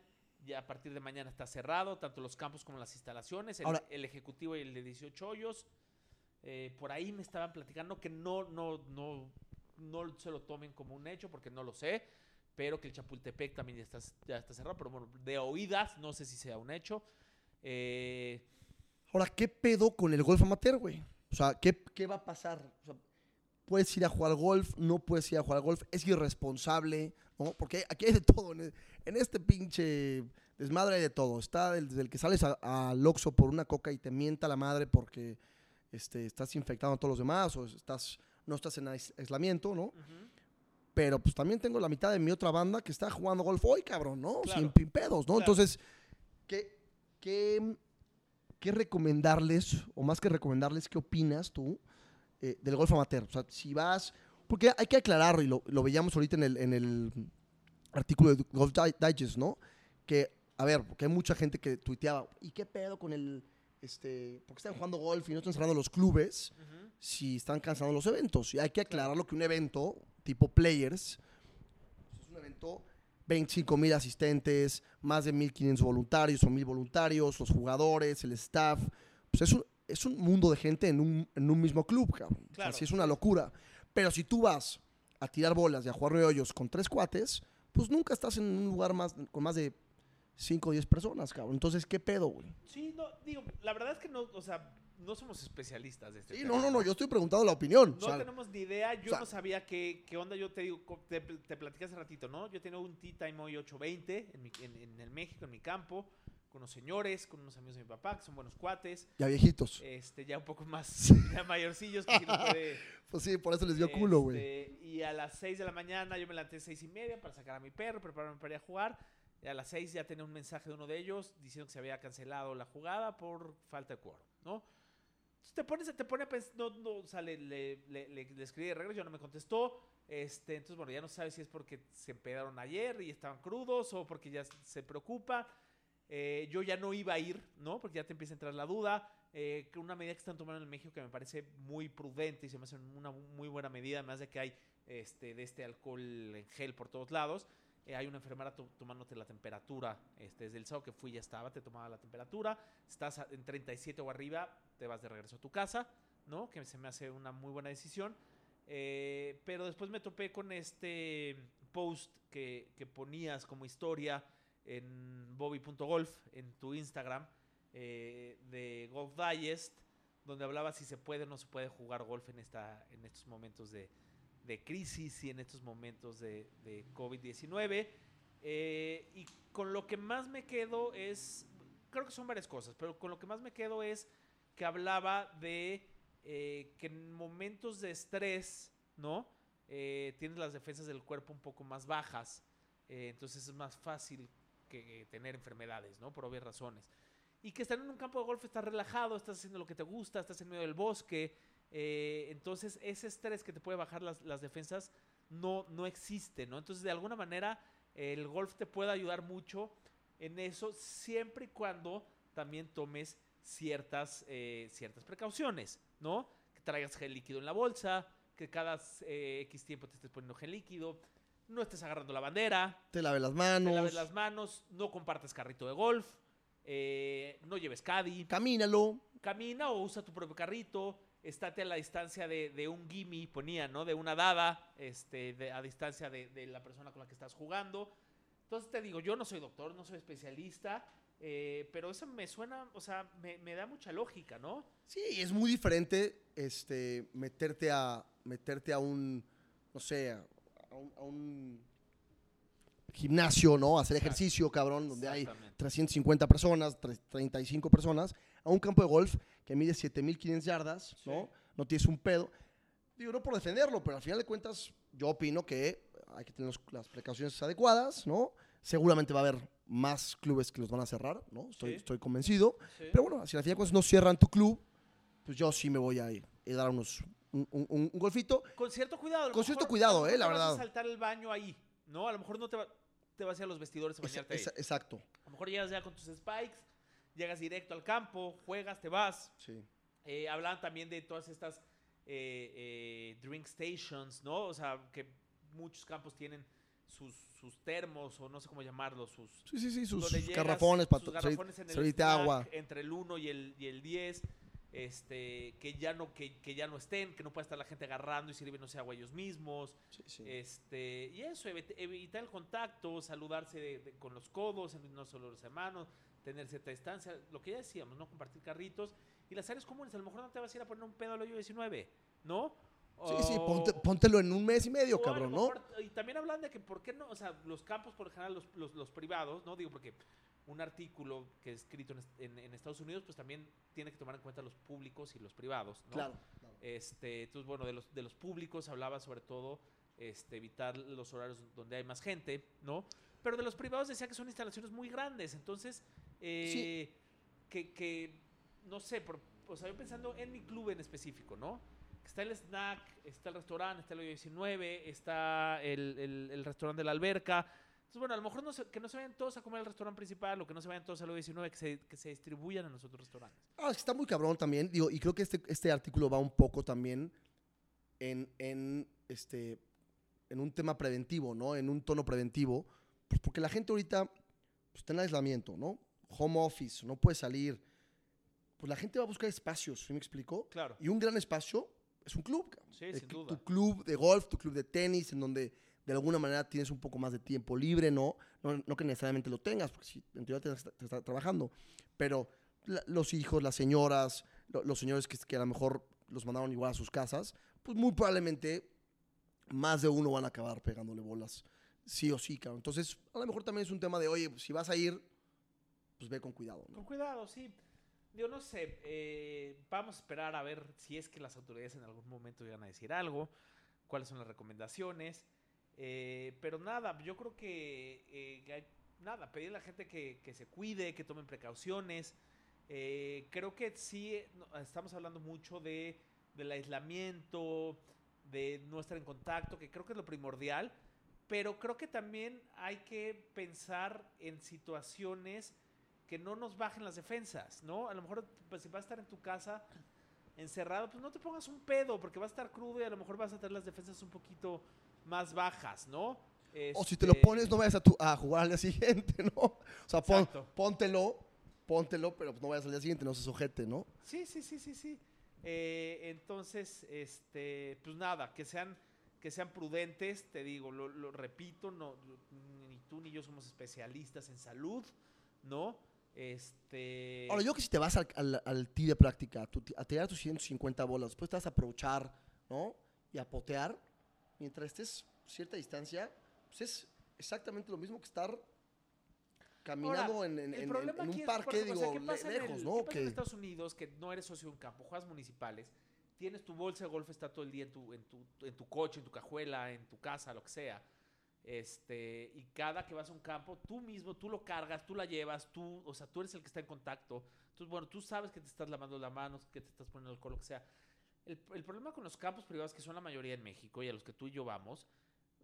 [SPEAKER 1] Ya a partir de mañana está cerrado, tanto los campos como las instalaciones. El,
[SPEAKER 2] Ahora-
[SPEAKER 1] el ejecutivo y el de 18 hoyos. Eh, por ahí me estaban platicando que no, no, no, no se lo tomen como un hecho porque no lo sé, pero que el Chapultepec también ya está, ya está cerrado, pero bueno, de oídas, no sé si sea un hecho. Eh,
[SPEAKER 2] Ahora, ¿qué pedo con el golf amateur, güey? O sea, ¿qué, qué va a pasar? O sea, puedes ir a jugar golf, no puedes ir a jugar golf, es irresponsable, ¿no? Porque aquí hay de todo, en, en este pinche desmadre hay de todo. Está desde el que sales al Oxxo por una coca y te mienta la madre porque este, estás infectando a todos los demás o estás, no estás en ais- aislamiento, ¿no? Pero pues también tengo la mitad de mi otra banda que está jugando golf hoy, cabrón, ¿no?
[SPEAKER 1] Claro.
[SPEAKER 2] Sin pedos, ¿no?
[SPEAKER 1] Claro.
[SPEAKER 2] Entonces, ¿qué, qué, qué recomendarles, o más que recomendarles, qué opinas tú eh, del golf amateur. O sea, si vas, porque hay que aclararlo y lo, lo veíamos ahorita en el, en el artículo de Golf Di- Digest, ¿no? Que, a ver, porque hay mucha gente que tuiteaba, ¿y qué pedo con el, este, por qué están jugando golf y no están cerrando los clubes si están cancelando los eventos? Y hay que aclararlo que un evento tipo Players es un evento 25 mil asistentes, más de 1.500 voluntarios o 1.000 voluntarios, los jugadores, el staff. Pues es un, es un mundo de gente en un, en un mismo club, cabrón. O sea,
[SPEAKER 1] Claro.
[SPEAKER 2] sí es una locura. Pero si tú vas a tirar bolas y a jugar hoyos con tres cuates, pues nunca estás en un lugar más, con más de 5 o 10 personas, cabrón. Entonces, ¿qué pedo, güey?
[SPEAKER 1] Sí, no, digo, la verdad es que no, o sea, no somos especialistas de este
[SPEAKER 2] Sí,
[SPEAKER 1] tema.
[SPEAKER 2] no, no, no, yo estoy preguntando la opinión.
[SPEAKER 1] No
[SPEAKER 2] o sea,
[SPEAKER 1] tenemos ni idea, yo
[SPEAKER 2] o sea-
[SPEAKER 1] no sabía qué, qué onda, yo te digo, te, te platiqué hace ratito, ¿no? Yo tenía un Tea Time hoy 8.20 en, mi- en, en el México, en mi campo, con unos señores, con unos amigos de mi papá, que son buenos cuates.
[SPEAKER 2] Ya viejitos.
[SPEAKER 1] Este, ya un poco más, ya mayorcillos, que sí no puede...
[SPEAKER 2] Pues sí, por eso les dio culo, güey.
[SPEAKER 1] Este, Y a las 6 de la mañana yo me levanté seis y media para sacar a mi perro, prepararme para ir a jugar. Y a las 6 ya tenía un mensaje de uno de ellos diciendo que se había cancelado la jugada por falta de quórum, ¿no? Entonces te pones, te pone a pensar, no, no, o sea, le, le, le- le- escribí de regreso, ya no me contestó. Este, entonces, bueno, ya no sabes si es porque se empedaron ayer y estaban crudos o porque ya se preocupa. Eh, yo ya no iba a ir, ¿no? Porque ya te empieza a entrar la duda. Eh, una medida que están tomando en México que me parece muy prudente y se me hace una muy buena medida, además de que hay este, de este alcohol en gel por todos lados. Eh, hay una enfermera to- tomándote la temperatura. Este, desde el sábado que fui ya estaba, te tomaba la temperatura. Estás en 37 o arriba, te vas de regreso a tu casa, ¿no? Que se me hace una muy buena decisión. Eh, pero después me topé con este post que, que ponías como historia en bobby.golf, en tu Instagram, eh, de Golf Digest, donde hablaba si se puede o no se puede jugar golf en, esta, en estos momentos de, crisis y en estos momentos de, de COVID-19. Eh, y con lo que más me quedo es, creo que son varias cosas, pero con lo que más me quedo es que hablaba de eh, que en momentos de estrés, ¿no? Tienes las defensas del cuerpo un poco más bajas, entonces es más fácil que tener enfermedades, ¿no? Por obvias razones. Y que estar en un campo de golf estás relajado, estás haciendo lo que te gusta, estás en medio del bosque, eh, entonces ese estrés que te puede bajar las, las defensas no, no existe, ¿no? Entonces de alguna manera el golf te puede ayudar mucho en eso, siempre y cuando también tomes ciertas, eh, ciertas precauciones, ¿no? Que traigas gel líquido en la bolsa, que cada eh, X tiempo te estés poniendo gel líquido, no estés agarrando la bandera,
[SPEAKER 2] Te laves las
[SPEAKER 1] te
[SPEAKER 2] manos.
[SPEAKER 1] laves las manos, no compartas carrito de golf, eh, no lleves caddy,
[SPEAKER 2] Camínalo.
[SPEAKER 1] camina o usa tu propio carrito, estate a la distancia de, de un gimme, ponía, ¿no? De una dada, este, de- a distancia de, de la persona con la que estás jugando. Entonces te digo, yo no soy doctor, no soy especialista, eh, pero eso me suena, o sea, me, me da mucha lógica, ¿no?
[SPEAKER 2] Sí, es muy diferente este, meterte, a, meterte a un, no sé, a a un, a un gimnasio, ¿no? A hacer ejercicio, cabrón, donde hay
[SPEAKER 1] Exactamente.
[SPEAKER 2] 350 personas, tre- 35 personas, a un campo de golf que mide 7500 yardas, ¿no? No tienes un pedo. Digo, no por defenderlo, pero al final de cuentas, yo opino que hay que tener los- las precauciones adecuadas, ¿no? Seguramente va a haber más clubes que los van a cerrar, ¿no? Estoy,
[SPEAKER 1] Sí.
[SPEAKER 2] estoy convencido.
[SPEAKER 1] Sí.
[SPEAKER 2] Pero bueno, si al final de cuentas no cierran tu club, pues yo sí me voy a ir y dar unos, un, un- un- golfito.
[SPEAKER 1] Con cierto cuidado. a
[SPEAKER 2] Con cierto cuidado, eh, la
[SPEAKER 1] te vas
[SPEAKER 2] verdad.
[SPEAKER 1] a saltar el baño ahí, ¿no? A lo mejor no te, va- te vas a ir a los vestidores a bañarte ahí.
[SPEAKER 2] esa- exacto.
[SPEAKER 1] A lo mejor llegas ya con tus spikes, llegas directo al campo, juegas, te vas.
[SPEAKER 2] Sí.
[SPEAKER 1] Eh, hablan también de todas estas eh, eh, drink stations, ¿no? O sea, que muchos campos tienen sus, sus termos o no sé cómo llamarlos, sus...
[SPEAKER 2] Sí, sí, sí, sus- sus
[SPEAKER 1] llegas,
[SPEAKER 2] garrafones para
[SPEAKER 1] sus garrafones en el snack,
[SPEAKER 2] agua.
[SPEAKER 1] Entre el 1 y el, y el 10, este, que, ya no, que, que ya no estén, que no pueda estar la gente agarrando y sirviéndose agua ellos mismos. Este, y eso, evit- evitar el contacto, saludarse de- de- con los codos, no solo los hermanos, tener cierta distancia, lo que ya decíamos, no compartir carritos. Y las áreas comunes, a lo mejor no te vas a ir a poner un pedo al hoyo 19, ¿no?
[SPEAKER 2] Sí, sí, ponte- póntelo en un mes y medio,
[SPEAKER 1] o
[SPEAKER 2] cabrón, ¿no?
[SPEAKER 1] mejor- Y también hablan de que por qué no, o sea, los campos por lo general, los, los, los privados, ¿no? Digo, porque un artículo que es escrito en, est- en- en Estados Unidos, pues también tiene que tomar en cuenta los públicos y los privados, ¿no?
[SPEAKER 2] Claro,
[SPEAKER 1] Este, entonces, bueno, de los, de los públicos hablaba sobre todo este, evitar los horarios donde hay más gente, ¿no? Pero de los privados decía que son instalaciones muy grandes, entonces, eh, que, que, no sé, por, o sea, yo pensando en mi club en específico, ¿no? Está el snack, está el restaurante, está el hoyo 19, está el, el- el restaurante de la alberca. Entonces, bueno, a lo mejor no se- que no se vayan todos a comer al restaurante principal o que no se vayan todos al hoyo 19, que se, que se distribuyan en los otros restaurantes.
[SPEAKER 2] Ah, es que está muy cabrón también. Digo, y creo que este, este artículo va un poco también en, en, este, en un tema preventivo, ¿no? En un tono preventivo. Pues porque la gente ahorita pues, está en aislamiento, ¿no? Home office, no puede salir. Pues la gente va a buscar espacios, ¿sí me explico?
[SPEAKER 1] Claro.
[SPEAKER 2] Y un gran espacio es un club. cabrón.
[SPEAKER 1] Sí,
[SPEAKER 2] El
[SPEAKER 1] sin duda.
[SPEAKER 2] Tu club de golf, tu club de tenis, en donde de alguna manera tienes un poco más de tiempo libre, ¿no? No, no que necesariamente lo tengas, porque si en teoría te, te está trabajando. Pero los hijos, las señoras, lo- los señores que, que a lo mejor los mandaron igual a sus casas, pues muy probablemente más de uno van a acabar pegándole bolas, sí o sí, cabrón. Entonces, a lo mejor también es un tema de, oye, si vas a ir, pues ve con cuidado.
[SPEAKER 1] Con cuidado, sí. Yo no sé, eh, vamos a esperar a ver si es que las autoridades en algún momento llegan a decir algo, cuáles son las recomendaciones. Eh, pero nada, yo creo que, eh, nada, pedir a la gente que, se cuide, que tomen precauciones. Eh, creo que sí, estamos hablando mucho de, del aislamiento, de no estar en contacto, que creo que es lo primordial, pero creo que también hay que pensar en situaciones que no nos bajen las defensas, ¿no? A lo mejor pues, si vas a estar en tu casa encerrado, pues no te pongas un pedo, porque vas a estar crudo y a lo mejor vas a tener las defensas un poquito más bajas, ¿no?
[SPEAKER 2] O si te lo
[SPEAKER 1] Este,
[SPEAKER 2] pones, no vayas a, tu- a jugar al día siguiente, ¿no? O sea, pon- póntelo, póntelo, pero no vayas al día siguiente, no se sujete, ¿no?
[SPEAKER 1] Sí, sí, sí, sí, sí. Eh, entonces, este, pues nada, que sean, que sean prudentes, te digo, lo, lo repito, no, ni tú ni yo somos especialistas en salud, ¿no? Este.
[SPEAKER 2] Ahora, yo que si te vas al, al, al tee de práctica, tu a tirar tus 150 bolas, después te vas a aprovechar, ¿no? Y a potear, mientras estés cierta distancia, pues es exactamente lo mismo que estar caminando
[SPEAKER 1] Ahora,
[SPEAKER 2] en, un parque,
[SPEAKER 1] ejemplo, o sea,
[SPEAKER 2] digo,
[SPEAKER 1] ¿qué pasa
[SPEAKER 2] le-
[SPEAKER 1] en
[SPEAKER 2] lejos,
[SPEAKER 1] el-
[SPEAKER 2] ¿no?
[SPEAKER 1] ¿Qué pasa en
[SPEAKER 2] Que-
[SPEAKER 1] Estados Unidos que no eres socio de un campo, juegas municipales, tienes tu bolsa de golf, está todo el día en tu, en tu, en tu coche, en tu cajuela, en tu casa, lo que sea. Este, y cada que vas a un campo, tú mismo, tú lo cargas, tú la llevas, tú, o sea, tú eres el que está en contacto. Entonces, bueno, tú sabes que te estás lavando las manos, que te estás poniendo alcohol, lo que sea. El, el problema con los campos privados, que son la mayoría en México y a los que tú y yo vamos,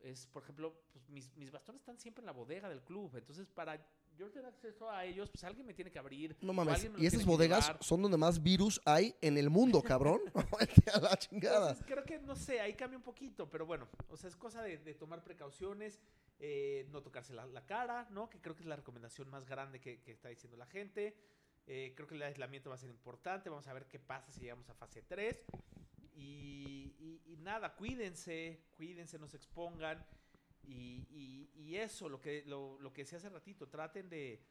[SPEAKER 1] es, por ejemplo, pues, mis, mis bastones están siempre en la bodega del club. Entonces, para yo tener acceso a ellos, pues alguien me tiene que abrir.
[SPEAKER 2] No mames, y esas bodegas son donde más virus hay en el mundo, cabrón. A la chingada.
[SPEAKER 1] Entonces, creo que, no sé, ahí cambia un poquito, pero bueno, o sea, es cosa de, de tomar precauciones, eh, no tocarse la, la cara, ¿no? Que creo que es la recomendación más grande que, que está diciendo la gente. Eh, creo que el aislamiento va a ser importante, vamos a ver qué pasa si llegamos a fase 3. Y, y- y nada, cuídense, cuídense, no se expongan. Y, y- eso, lo que, lo, lo que decía hace ratito, traten de,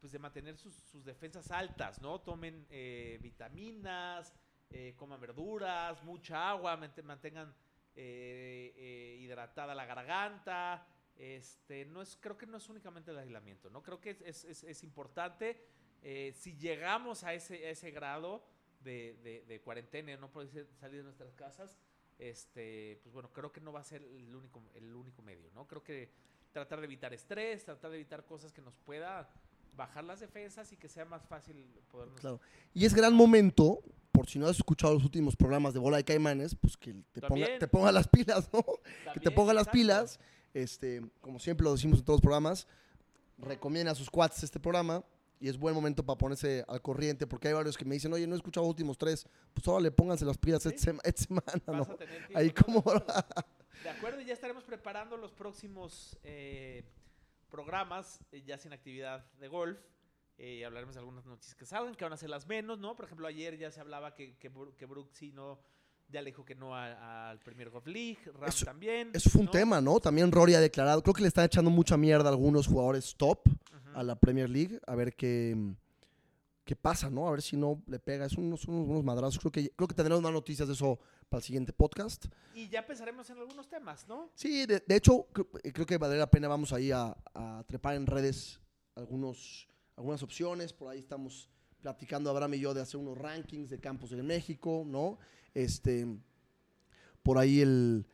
[SPEAKER 1] pues de mantener sus, sus defensas altas, ¿no? Tomen eh, vitaminas, eh, coman verduras, mucha agua, mant- mantengan eh, eh, hidratada la garganta. Este, no es, creo que no es únicamente el aislamiento, ¿no? Creo que es- es- es importante. Eh, si llegamos a ese, a ese grado de, de- de cuarentena no poder salir de nuestras casas, este, pues bueno, creo que no va a ser el único, el único medio, ¿no? Creo que tratar de evitar estrés, tratar de evitar cosas que nos pueda bajar las defensas y que sea más fácil podernos
[SPEAKER 2] Claro. Y es gran momento, por si no has escuchado los últimos programas de Bola de Caimanes, pues que te ponga,
[SPEAKER 1] También.
[SPEAKER 2] te ponga las pilas, ¿no? que te
[SPEAKER 1] También,
[SPEAKER 2] ponga las
[SPEAKER 1] exacto.
[SPEAKER 2] pilas. Este, como siempre lo decimos en todos los programas, recomienda a sus cuates este programa y es buen momento para ponerse al corriente porque hay varios que me dicen, oye, no he escuchado los últimos tres, pues ahora le pónganse las pilas esta, sema- esta semana, ¿no?
[SPEAKER 1] a tener tiempo,
[SPEAKER 2] Ahí
[SPEAKER 1] ¿no?
[SPEAKER 2] como...
[SPEAKER 1] De acuerdo, y ya estaremos preparando los próximos eh, programas, eh, ya sin actividad de golf. Eh, y hablaremos de algunas noticias que salgan, que van a ser las menos, ¿no? Por ejemplo, ayer ya se hablaba que, que, que Brooks sí no, ya le dijo que no a- al Premier Golf League, Ram
[SPEAKER 2] Eso-
[SPEAKER 1] también.
[SPEAKER 2] Eso fue un tema, ¿no? También Rory ha declarado, creo que le están echando mucha mierda a algunos jugadores top a la Premier League, a ver qué, qué pasa, ¿no? A ver si no le pega. Es unos, unos, unos madrazos. Creo que, creo que tendremos más noticias de eso para el siguiente podcast.
[SPEAKER 1] Y ya pensaremos en algunos temas, ¿no?
[SPEAKER 2] Sí, de, de hecho, creo, creo que valdría la pena. Vamos ahí a, a trepar en redes algunos, algunas opciones. Por ahí estamos platicando Abraham y yo de hacer unos rankings de campos en México, ¿no? Este, por ahí el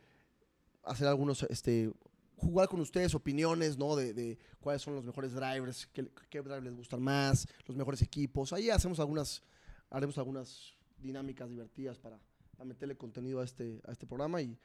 [SPEAKER 2] hacer algunos, este, jugar con ustedes opiniones, ¿no? De, de cuáles son los mejores drivers, qué, qué drivers les gustan más, los mejores equipos. Ahí hacemos algunas, haremos algunas dinámicas divertidas para, meterle contenido a este, a este programa y,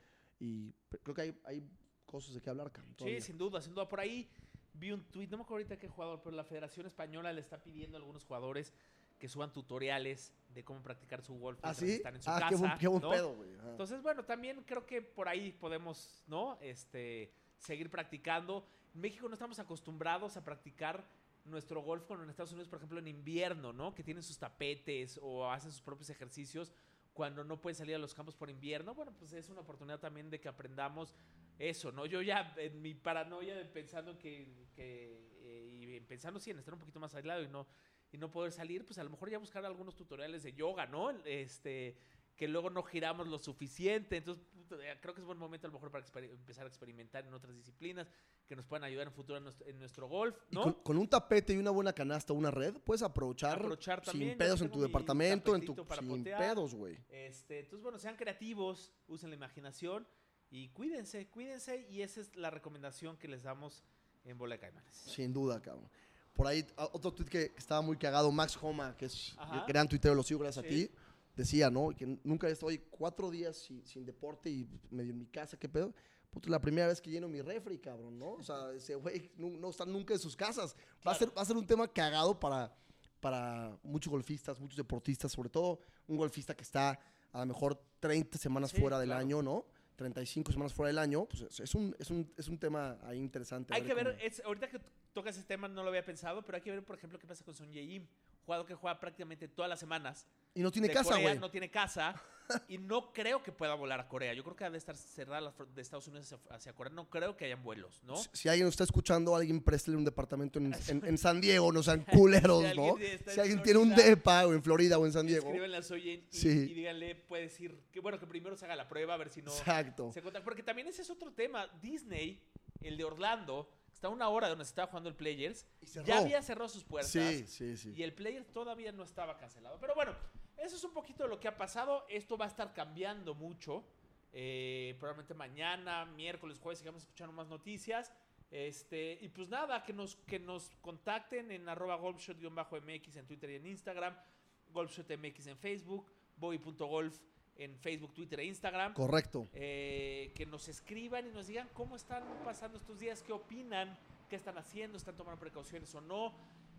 [SPEAKER 2] creo que hay, hay cosas de qué hablar, cabrón.
[SPEAKER 1] Sí,
[SPEAKER 2] todavía.
[SPEAKER 1] sin duda, sin duda. Por ahí vi un tuit, no me acuerdo ahorita qué jugador, pero la Federación Española le está pidiendo a algunos jugadores que suban tutoriales de cómo practicar su golf
[SPEAKER 2] ¿Ah, sí?
[SPEAKER 1] están en su
[SPEAKER 2] Ah,
[SPEAKER 1] casa.
[SPEAKER 2] qué buen- qué buen
[SPEAKER 1] ¿no?
[SPEAKER 2] pedo, güey. Ajá.
[SPEAKER 1] Entonces, bueno, también creo que por ahí podemos, ¿no? Este, seguir practicando. En México no estamos acostumbrados a practicar nuestro golf como en Estados Unidos, por ejemplo, en invierno, ¿no? Que tienen sus tapetes o hacen sus propios ejercicios cuando no pueden salir a los campos por invierno. Bueno, pues es una oportunidad también de que aprendamos eso, ¿no? Yo ya en mi paranoia de pensando que, que eh, y pensando sí en estar un poquito más aislado y no y no poder salir, pues a lo mejor ya buscar algunos tutoriales de yoga, ¿no? Este que luego no giramos lo suficiente. Entonces, creo que es buen momento a lo mejor para empezar a experimentar en otras disciplinas que nos puedan ayudar en futuro en nuestro, en nuestro golf, ¿no?
[SPEAKER 2] con, con un tapete y una buena canasta, una red, puedes aprovechar,
[SPEAKER 1] Aprovechar también,
[SPEAKER 2] sin pedos en tu departamento, en tu,
[SPEAKER 1] para
[SPEAKER 2] sin
[SPEAKER 1] potear.
[SPEAKER 2] pedos, güey.
[SPEAKER 1] Este, entonces, bueno, sean creativos, usen la imaginación y cuídense, cuídense. Y esa es la recomendación que les damos en Bola de Caimanes.
[SPEAKER 2] Sin duda, cabrón. Por ahí, a- otro tweet que, que estaba muy cagado, Max Homa, que es
[SPEAKER 1] Ajá.
[SPEAKER 2] gran tuitero, lo sigo gracias a
[SPEAKER 1] Sí.
[SPEAKER 2] ti, decía, ¿no? Que nunca estoy cuatro días sin, sin deporte y medio en mi casa, ¿qué pedo? Puta, la primera vez que lleno mi refri, cabrón, ¿no? O sea, ese güey no, no está nunca en sus casas. Va, a ser, va a ser un tema cagado para, para muchos golfistas, muchos deportistas, sobre todo un golfista que está a lo mejor 30 semanas
[SPEAKER 1] Sí,
[SPEAKER 2] fuera del
[SPEAKER 1] claro.
[SPEAKER 2] año, ¿no? 35 semanas fuera del año, pues es, un, es, un, es un tema ahí interesante. a
[SPEAKER 1] Hay que ver, es- ahorita que tocas ese tema no lo había pensado, pero hay que ver, por ejemplo, qué pasa con Son Jae-im, jugador que juega prácticamente todas las semanas.
[SPEAKER 2] Y no tiene
[SPEAKER 1] de
[SPEAKER 2] casa, güey.
[SPEAKER 1] No tiene casa y no creo que pueda volar a Corea. Yo creo que ha de estar cerrada de Estados Unidos hacia, hacia Corea. No creo que hayan vuelos, ¿no?
[SPEAKER 2] Si- Si alguien está escuchando, alguien préstele un departamento en, en- en San Diego, no sean culeros,
[SPEAKER 1] Si
[SPEAKER 2] ¿no? Si
[SPEAKER 1] en
[SPEAKER 2] alguien tiene un depa o en Florida o en San Diego.
[SPEAKER 1] Escríbenle a Soyen y,
[SPEAKER 2] Sí.
[SPEAKER 1] y díganle, puede decir, que bueno, que primero se haga la prueba, a ver si no
[SPEAKER 2] Exacto.
[SPEAKER 1] se. Porque también ese es otro tema. Disney, el de Orlando, está a una hora de donde se estaba jugando el Players. Ya había cerrado sus puertas.
[SPEAKER 2] Sí, sí, sí.
[SPEAKER 1] Y el Players todavía no estaba cancelado. Pero bueno, eso es un poquito de lo que ha pasado. Esto va a estar cambiando mucho. Eh, probablemente mañana, miércoles, jueves, sigamos escuchando más noticias. Este, y pues nada, que nos, que nos contacten en arroba golfshot-mx en Twitter y en Instagram, golfshotmx en Facebook, boy.golf en Facebook, Twitter e Instagram.
[SPEAKER 2] Correcto.
[SPEAKER 1] Eh, que nos escriban y nos digan cómo están pasando estos días, qué opinan, qué están haciendo, están tomando precauciones o no.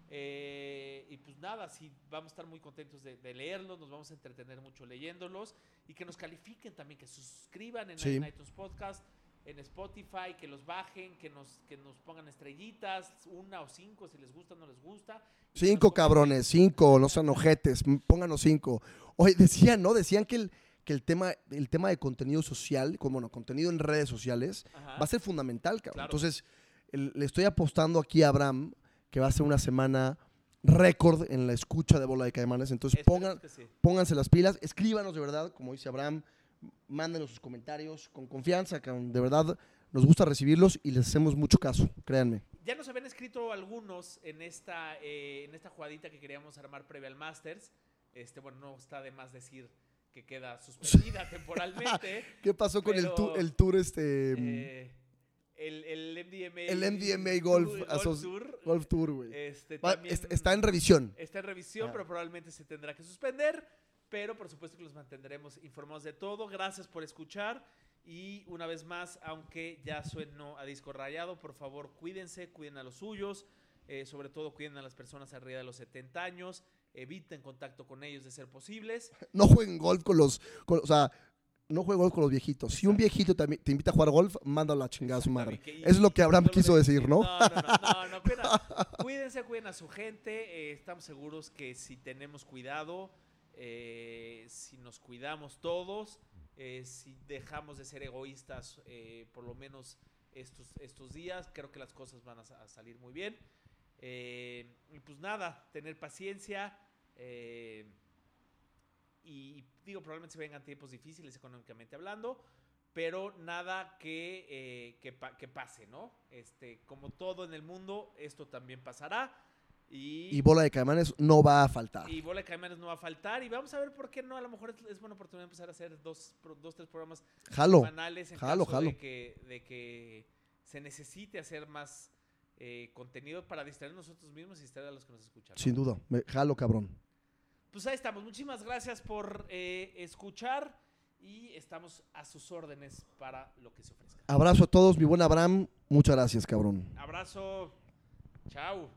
[SPEAKER 1] Eh, y pues nada, sí, vamos a estar muy contentos de, de leerlos, nos vamos a entretener mucho leyéndolos y que nos califiquen también, que suscriban en,
[SPEAKER 2] Sí.
[SPEAKER 1] en iTunes Podcast, en Spotify, que los bajen, que nos, que nos pongan estrellitas, una o cinco, si les gusta o no les gusta.
[SPEAKER 2] Cinco cabrones, cinco, no sean ojetes, pónganos cinco. Oye, decían, ¿no? Decían que el, que el tema, el tema de contenido social, como bueno, contenido en redes sociales,
[SPEAKER 1] Ajá.
[SPEAKER 2] va a ser fundamental, cabrón.
[SPEAKER 1] Claro.
[SPEAKER 2] Entonces, el- le estoy apostando aquí a Abraham que va a ser una semana récord en la escucha de Bola de Caimanes. Entonces, pongan,
[SPEAKER 1] sí.
[SPEAKER 2] pónganse las pilas, escríbanos de verdad, como dice Abraham, mándenos sus comentarios con confianza, cabrón. De verdad, nos gusta recibirlos y les hacemos mucho caso, créanme.
[SPEAKER 1] Ya nos habían escrito algunos en esta, eh, en esta jugadita que queríamos armar previa al Masters. Este, bueno, no está de más decir que queda suspendida temporalmente.
[SPEAKER 2] ¿Qué pasó con el, tour, el tour este...
[SPEAKER 1] eh, el, el MDMA.
[SPEAKER 2] El MDMA Golf,
[SPEAKER 1] Golf
[SPEAKER 2] Asso-
[SPEAKER 1] Tour.
[SPEAKER 2] Golf Tour, güey.
[SPEAKER 1] Este,
[SPEAKER 2] está en revisión.
[SPEAKER 1] Está en revisión,
[SPEAKER 2] Ah.
[SPEAKER 1] pero probablemente se tendrá que suspender. Pero por supuesto que los mantendremos informados de todo. Gracias por escuchar. Y una vez más, aunque ya sueno a disco rayado, por favor cuídense, cuiden a los suyos. eh, sobre todo cuiden a las personas arriba de los 70 años. Eviten contacto con ellos de ser posibles.
[SPEAKER 2] No jueguen golf con los... con- o sea, no jueguen golf con los viejitos. Si un viejito te, te invita a jugar golf, mándalo a la chingada a su madre.
[SPEAKER 1] Que- y-
[SPEAKER 2] Eso es lo que Abraham
[SPEAKER 1] solo
[SPEAKER 2] quiso
[SPEAKER 1] de-
[SPEAKER 2] decir, ¿no?
[SPEAKER 1] No, no, no, no, no, cuiden a- cuídense, cuiden a su gente. eh, estamos seguros que si tenemos cuidado, eh, si nos cuidamos todos, eh, si dejamos de ser egoístas por lo menos estos, estos días, creo que las cosas van a, sa- a salir muy bien. Eh, y pues nada, tener paciencia. Eh, y digo, probablemente se vengan tiempos difíciles económicamente hablando, pero nada que, eh, que, pa- que pase, ¿no? Este, como todo en el mundo, esto también pasará. Y,
[SPEAKER 2] Y bola de caimanes no va a faltar.
[SPEAKER 1] y Bola de Caimanes no va a faltar. Y vamos a ver por qué no. A lo mejor es, es buena oportunidad de empezar a hacer dos, dos tres programas
[SPEAKER 2] Jalo,
[SPEAKER 1] semanales en
[SPEAKER 2] jalo,
[SPEAKER 1] caso
[SPEAKER 2] jalo.
[SPEAKER 1] De, que, de que se necesite hacer más eh, contenido para distraer nosotros mismos y distraer a los que nos escuchan.
[SPEAKER 2] Sin duda. Me- jalo, cabrón.
[SPEAKER 1] Pues ahí estamos. Muchísimas gracias por eh, escuchar. y estamos a sus órdenes para lo que se ofrezca.
[SPEAKER 2] Abrazo a todos, mi buen Abraham. Muchas gracias, cabrón.
[SPEAKER 1] Abrazo. Chao.